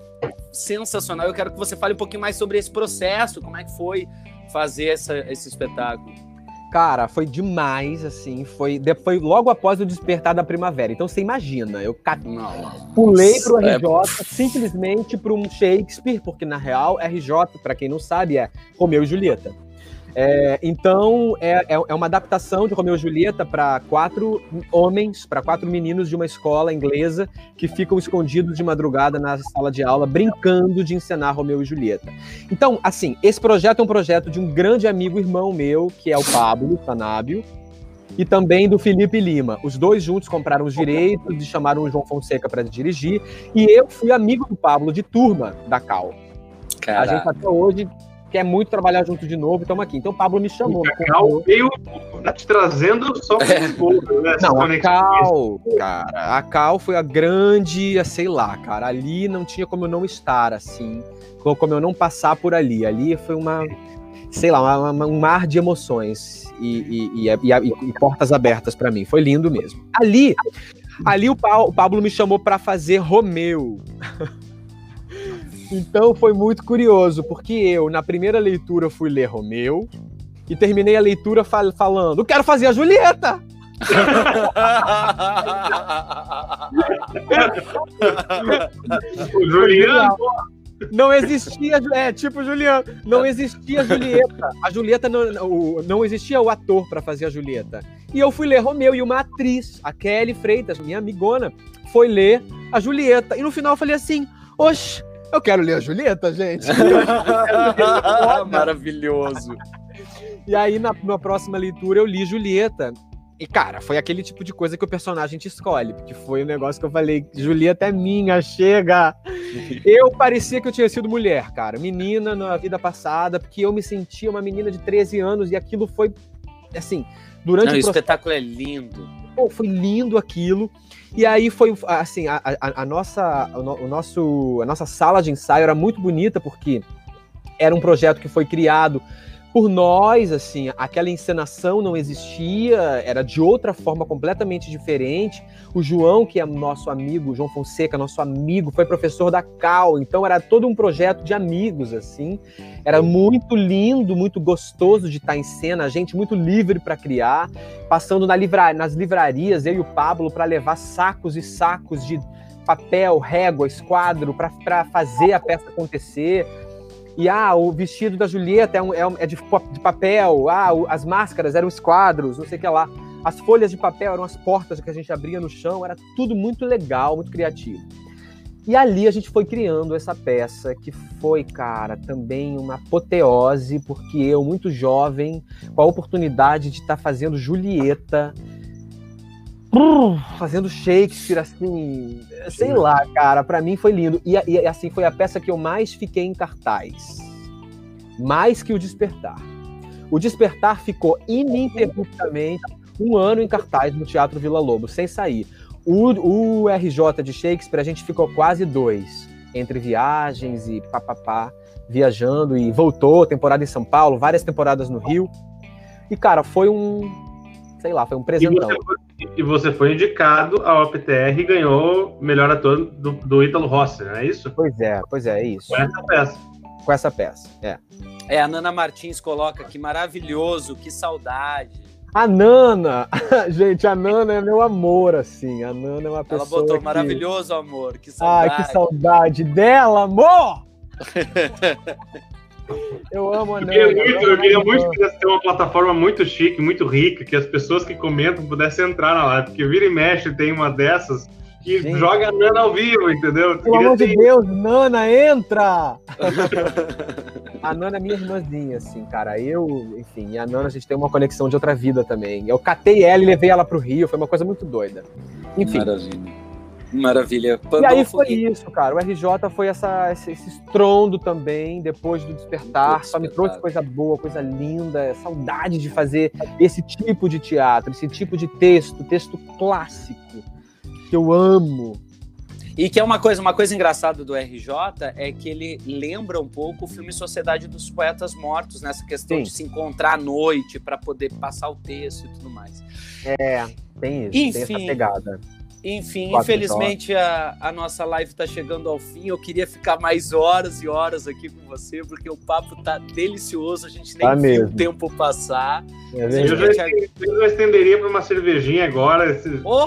sensacional. Eu quero que você fale um pouquinho mais sobre esse processo, como é que foi fazer essa, esse espetáculo. Cara, foi demais, assim. Foi, de- foi logo após o despertar da primavera. Então você imagina, eu ca- pulei pro É. RJ simplesmente para um Shakespeare, porque na real, RJ, para quem não sabe, é Romeu e Julieta. É, então, é, é- é uma adaptação de Romeu e Julieta para quatro homens, para quatro meninos de uma escola inglesa que ficam escondidos de madrugada na sala de aula, brincando de encenar Romeu e Julieta. Então, assim, esse projeto é um projeto de um grande amigo irmão meu, que é o Pablo Sanábio, e também do Felipe Lima. Os dois juntos compraram os direitos e chamaram o João Fonseca para dirigir, e eu fui amigo do Pablo de turma da Cal. A gente até hoje quer muito trabalhar junto de novo, estamos aqui. Então o Pablo me chamou. me Cacau veio tá te trazendo só com o né? Essa Não, a. Cal, cara, a Cal foi a grande, sei lá, cara, ali não tinha como eu não estar, assim, co- como eu não passar por ali. Ali foi uma, sei lá, uma- uma- um mar de emoções e, e- e- e- e portas abertas pra mim. Foi lindo mesmo. Ali, ali o, Pa- o Pablo me chamou pra fazer Romeu. Então foi muito curioso, porque eu, na primeira leitura, fui ler Romeu e terminei a leitura fal- falando: quero fazer a Julieta! O Juliano, Não existia, é tipo Juliano, não existia Julieta. A Julieta não, não existia o ator para fazer a Julieta. E eu fui ler Romeu e uma atriz, a Kelly Freitas, minha amigona, foi ler a Julieta. E no final eu falei assim: Oxe, eu quero ler a Julieta, gente. Maravilhoso. E aí, na, na próxima leitura, eu li Julieta. E, cara, foi aquele tipo de coisa que o personagem te escolhe. Porque foi um negócio que eu falei: Julieta é minha, chega! Eu parecia que eu tinha sido mulher, cara. Menina na vida passada, porque eu me sentia uma menina de 13 anos e aquilo foi, assim, durante Não, o o processo. espetáculo é lindo. Pô, foi lindo aquilo. E aí foi assim, a, a, a nossa, o nosso, a nossa sala de ensaio era muito bonita porque era um projeto que foi criado por nós, assim, aquela encenação não existia, era de outra forma completamente diferente. O João, que é nosso amigo, João Fonseca, nosso amigo, foi professor da Cal, então era todo um projeto de amigos, assim. Era muito lindo, muito gostoso de estar em cena, a gente muito livre para criar, passando na livra nas livrarias, eu e o Pablo, para levar sacos e sacos de papel, régua, esquadro, para fazer a peça acontecer e ah, o vestido da Julieta é, um, é, um, é de, de, papel, ah, o, as máscaras eram esquadros, não sei o que lá. As folhas de papel eram as portas que a gente abria no chão, era tudo muito legal, muito criativo. E ali a gente foi criando essa peça que foi, cara, também uma apoteose, porque eu, muito jovem, com a oportunidade de estar tá fazendo Julieta, fazendo Shakespeare, assim, sei lá, cara, para mim foi lindo. E, e, assim, foi a peça que eu mais fiquei em cartaz. Mais que o Despertar. O Despertar ficou ininterruptamente um ano em cartaz no Teatro Vila Lobo, sem sair. O, o RJ de Shakespeare, a gente ficou quase dois, entre viagens e papapá, viajando e voltou, temporada em São Paulo, várias temporadas no Rio. E, cara, foi um, sei lá, foi um presentão. E você foi, e você foi indicado ao OPTR e ganhou melhor ator do, do Ítalo Rossi, não é isso? Pois é, pois é, é isso. Com essa peça. Com essa peça, é. É, a Nana Martins coloca que maravilhoso, que saudade. A Nana, gente, a Nana é meu amor, assim. A Nana é uma pessoa. Ela botou que... maravilhoso amor, que saudade. Ai, que saudade dela, amor! Eu amo a Nana. Eu queria muito, eu queria muito que pudesse ter uma plataforma muito chique, muito rica, que as pessoas que comentam pudessem entrar na live, porque vira e mexe tem uma dessas que Sim. joga a Nana ao vivo, entendeu? Pelo amor de Deus, Nana, entra! a Nana é minha irmãzinha, assim, cara. Eu, enfim, e a Nana a gente tem uma conexão de outra vida também. Eu catei ela e levei ela pro Rio, foi uma coisa muito doida. Enfim. Maravilha. Maravilha. Pandolfo e aí foi isso, cara. O RJ foi essa, esse, esse estrondo também, depois do despertar. Só me trouxe coisa boa, coisa linda, saudade de fazer esse tipo de teatro, esse tipo de texto, texto clássico, que eu amo. E que é uma coisa, uma coisa engraçada do RJ é que ele lembra um pouco o filme Sociedade dos Poetas Mortos, nessa questão Sim. de se encontrar à noite para poder passar o texto e tudo mais. É, tem isso, Enfim, tem essa pegada. Enfim, Quatro infelizmente a, a, nossa live está chegando ao fim. Eu queria ficar mais horas e horas aqui com você, porque o papo tá delicioso, a gente nem tá viu o tempo passar. É eu, já eu já estenderia para uma cervejinha agora, oh!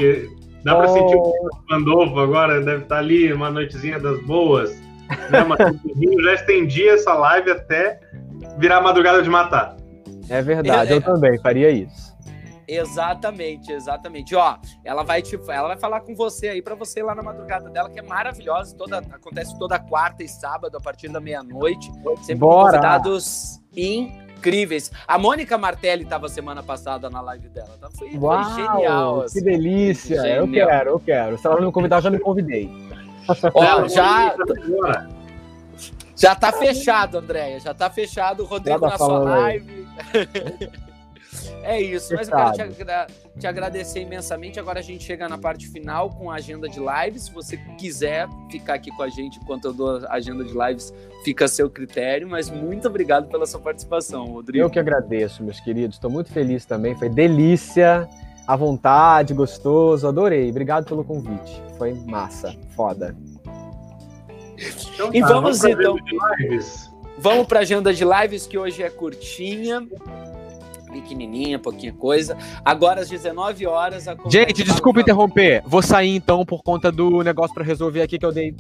dá para oh! sentir o Pandolfo agora, deve estar tá ali, uma noitezinha das boas. Né? eu já estendi essa live até virar madrugada de matar. É verdade, é, eu também faria isso. Exatamente, exatamente. Ó, ela vai te, ela vai falar com você aí para você ir lá na madrugada dela, que é maravilhosa. Toda, acontece toda quarta e sábado a partir da meia-noite. Sempre Bora. convidados incríveis. A Mônica Martelli estava semana passada na live dela. Tá? Foi, Uau, foi genial. Assim. Que delícia. Genial. Eu quero, eu quero. Se ela não me convidar, já me convidei. Ó, já. Já tá fechado, Andréia. Já tá fechado o Rodrigo tá na sua live. É isso, mas eu quero te, agra te, agradecer imensamente. Agora a gente chega na parte final com a agenda de lives. Se você quiser ficar aqui com a gente enquanto eu dou a agenda de lives, fica a seu critério. Mas muito obrigado pela sua participação, Rodrigo. Eu que agradeço, meus queridos. Estou muito feliz também. Foi delícia, à vontade, gostoso. Adorei. Obrigado pelo convite. Foi massa, foda. Então, e tá, vamos, vamos então. Vamos para a agenda de lives que hoje é curtinha pequenininha, pouquinha coisa. Agora às 19 horas. Gente, desculpa interromper. Vou sair então por conta do negócio para resolver aqui que eu dei.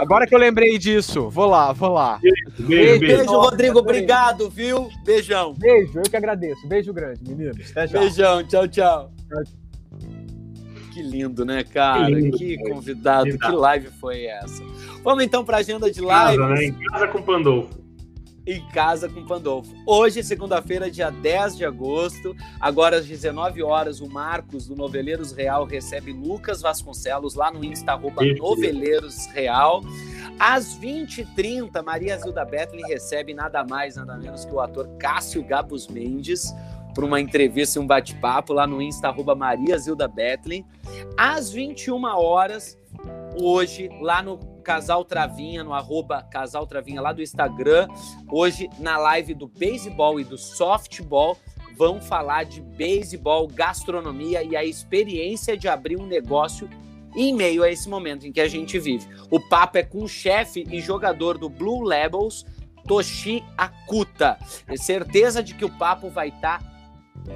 Agora que eu lembrei disso. Vou lá, vou lá. Beijo, beijo, beijo Rodrigo. Obrigado, viu? Beijão. Beijo, eu que agradeço. Beijo grande, meninos. Até já. Beijão, tchau, tchau. Que lindo, né, cara? Que, lindo, que convidado, que live foi essa? Vamos então para a agenda de live. Casa, né? Em casa com Pandolfo em casa com Pandolfo. Hoje, segunda-feira, dia 10 de agosto, agora às 19 horas, o Marcos do Noveleiros Real recebe Lucas Vasconcelos lá no Insta arroba Noveleiros Real. Às 20h30, Maria Zilda Betley recebe nada mais, nada menos que o ator Cássio Gabus Mendes para uma entrevista e um bate-papo lá no Insta, arroba Maria Zilda Bethlen. Às 21 horas, hoje, lá no Casal Travinha, no arroba Casal Travinha lá do Instagram, hoje na live do beisebol e do softball, vão falar de beisebol, gastronomia e a experiência de abrir um negócio em meio a esse momento em que a gente vive. O papo é com o chefe e jogador do Blue Labels, Toshi Akuta. É certeza de que o papo vai estar tá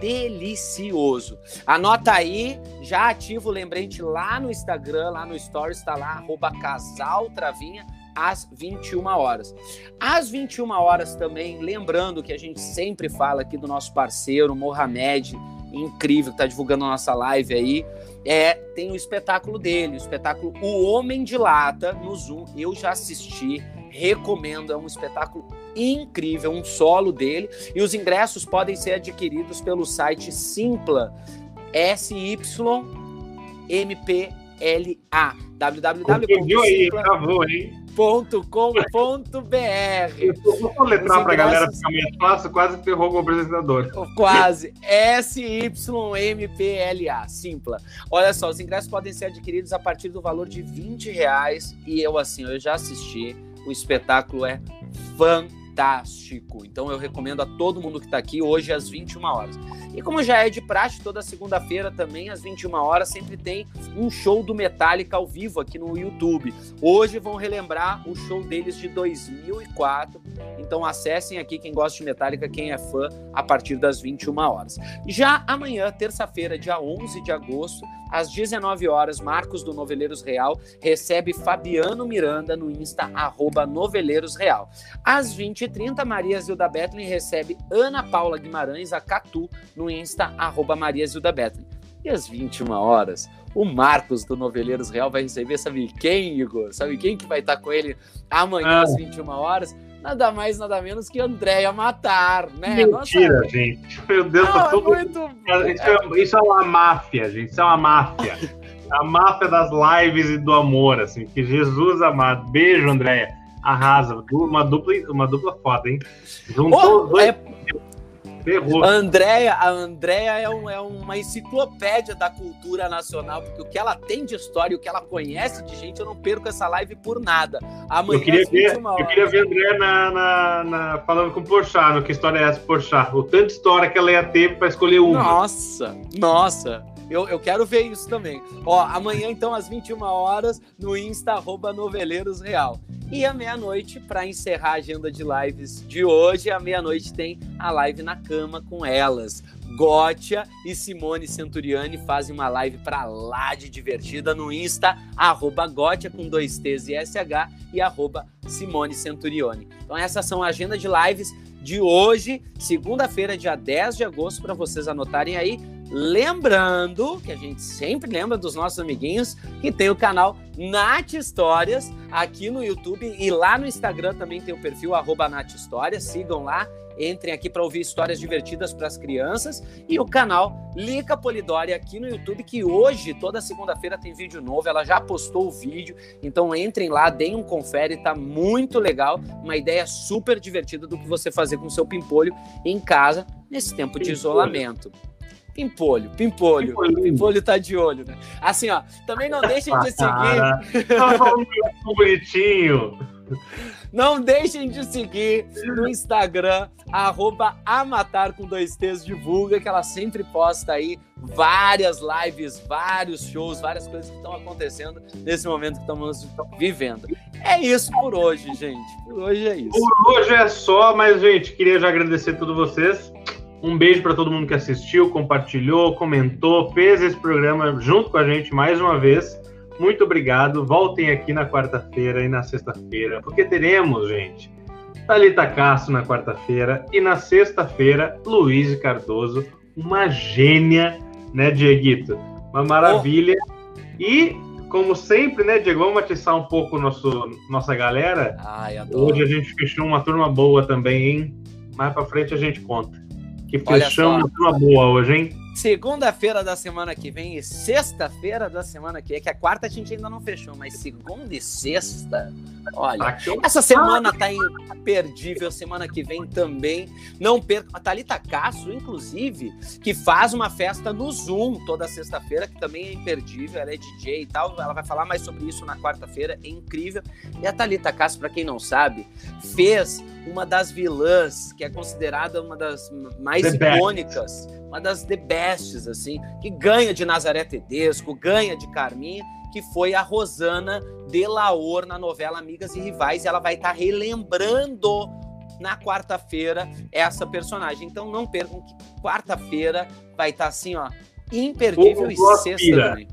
delicioso. Anota aí, já ativa o lembrete lá no Instagram, lá no Stories, está lá, arroba Casal Travinha, às 21 horas. Às 21 horas também, lembrando que a gente sempre fala aqui do nosso parceiro, Mohamed, incrível, que está divulgando a nossa live aí, é, tem o espetáculo dele, o espetáculo O Homem de Lata, no Zoom. Eu já assisti, recomendo, é um espetáculo incrível, um solo dele. E os ingressos podem ser adquiridos pelo site Simpla, S-Y-M-P-L-A, www.simpla.com.br. Vou letrar para a galera ficar mais fácil, quase ferrou o apresentador. Quase. S-Y-M-P-L-A. Simpla. Olha só, os ingressos podem ser adquiridos a partir do valor de 20 reais. E eu, assim, eu já assisti. O espetáculo é fantástico. Então eu recomendo a todo mundo que está aqui hoje às 21 horas. E como já é de praxe, toda segunda-feira também, às 21 horas, sempre tem um show do Metallica ao vivo aqui no YouTube. Hoje vão relembrar o show deles de 2004. Então acessem aqui quem gosta de Metallica, quem é fã, a partir das 21 horas. Já amanhã, terça-feira, dia 11 de agosto, às 19 horas, Marcos do Noveleiros Real recebe Fabiano Miranda no Insta, arroba Noveleiros Real. Às 20h30, Maria Zilda Bethlen recebe Ana Paula Guimarães, a Catu, no Insta, arroba Maria Zilda Bethlen. E às 21 horas, o Marcos do Noveleiros Real vai receber, sabe quem, Igor? Sabe quem que vai estar com ele amanhã ah. às 21 horas? Nada mais, nada menos que Andréia Matar, né? Mentira, Nossa... gente. Meu Deus, tá tudo... Muito... Isso, é, isso é uma máfia, gente. Isso é uma máfia. a máfia das lives e do amor, assim. Que Jesus amado. Beijo, Andréia. Arrasa. Uma dupla, uma dupla foda, hein? Juntou oh, dois... É Ferrou. A Andrea, a Andrea é, um, é, uma enciclopédia da cultura nacional, porque o que ela tem de história, o que ela conhece de gente, eu não perco essa live por nada. Amanhã, eu queria ver, eu queria ver a Andrea na, na, na, falando com o Porchat, no que história é essa, Porchat. O tanto de história que ela ia ter para escolher uma. Nossa, nossa. Eu, eu quero ver isso também. Ó, amanhã, então, às 21 horas, no Insta, arroba Noveleiros Real. E à meia-noite, para encerrar a agenda de lives de hoje, à meia-noite tem a live na cama com elas. Gotia e Simone Centuriani fazem uma live para lá de divertida no Insta, arroba com dois T's e SH e arroba Simone Centurioni. Então essas são a agenda de lives de hoje, segunda-feira, dia 10 de agosto, para vocês anotarem aí. Lembrando que a gente sempre lembra dos nossos amiguinhos que tem o canal Nath Histórias aqui no YouTube e lá no Instagram também tem o perfil arroba Nath Histórias. Sigam lá, entrem aqui para ouvir histórias divertidas para as crianças e o canal Lica Polidori aqui no YouTube que hoje, toda segunda-feira, tem vídeo novo. Ela já postou o vídeo, então entrem lá, deem um confere, tá muito legal. Uma ideia super divertida do que você fazer com o seu pimpolho em casa nesse tempo de isolamento. Pimpolho, pimpolho. Pimpolho. pimpolho tá de olho, né? Assim, ó, também não deixem de seguir. Tá bonitinho. Não deixem de seguir no Instagram, arroba Amatar com dois T's divulga, que ela sempre posta aí várias lives, vários shows, várias coisas que estão acontecendo nesse momento que estamos vivendo. É isso por hoje, gente. Por hoje é isso. Por hoje é só, mas, gente, queria já agradecer a todos vocês. Um beijo para todo mundo que assistiu, compartilhou, comentou, fez esse programa junto com a gente mais uma vez. Muito obrigado. Voltem aqui na quarta-feira e na sexta-feira, porque teremos, gente, Thalita Castro na quarta-feira e na sexta-feira, Luiz Cardoso, uma gênia, né, Dieguito? Uma maravilha. Oh. E, como sempre, né, Diego, vamos atiçar um pouco nosso, nossa galera. Ai, Hoje a gente fechou uma turma boa também, hein? Mais para frente a gente conta. Que fechamos uma boa hoje, hein? Segunda-feira da semana que vem e sexta-feira da semana que vem, que a quarta a gente ainda não fechou, mas segunda e sexta, olha, essa semana tá imperdível, semana que vem também. Não perca. A Thalita Castro, inclusive, que faz uma festa no Zoom toda sexta-feira, que também é imperdível, ela é DJ e tal. Ela vai falar mais sobre isso na quarta-feira, é incrível. E a Thalita Castro, para quem não sabe, fez uma das vilãs, que é considerada uma das mais icônicas, best. uma das the bests, assim, que ganha de Nazaré Tedesco, ganha de Carminha, que foi a Rosana de Laor na novela Amigas e Rivais, e ela vai estar tá relembrando na quarta-feira essa personagem. Então não percam que quarta-feira vai estar tá, assim, ó, imperdível e sexta também.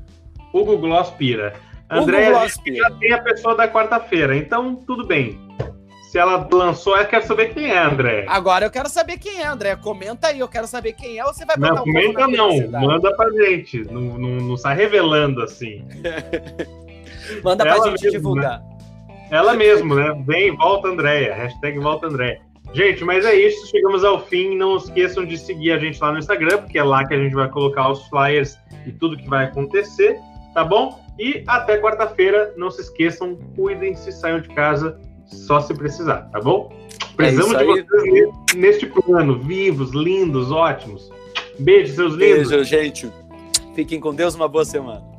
Hugo Gloss pira. André, já tem a pessoa da quarta-feira, então tudo bem se ela lançou, eu quero saber quem é, André. Agora eu quero saber quem é, André. Comenta aí, eu quero saber quem é ou você vai botar Não, um comenta não, manda pra gente. Não, não, não sai revelando assim. manda ela pra gente mesmo, divulgar. Né? Ela mesmo, né? Vem, volta Andréia. Hashtag volta Andréia. Gente, mas é isso. Chegamos ao fim. Não esqueçam de seguir a gente lá no Instagram, porque é lá que a gente vai colocar os flyers e tudo que vai acontecer, tá bom? E até quarta-feira. Não se esqueçam, cuidem-se, saiam de casa só se precisar, tá bom? Precisamos é de vocês neste plano, vivos, lindos, ótimos. Beijo, seus lindos. Beijo, gente. Fiquem com Deus, uma boa semana.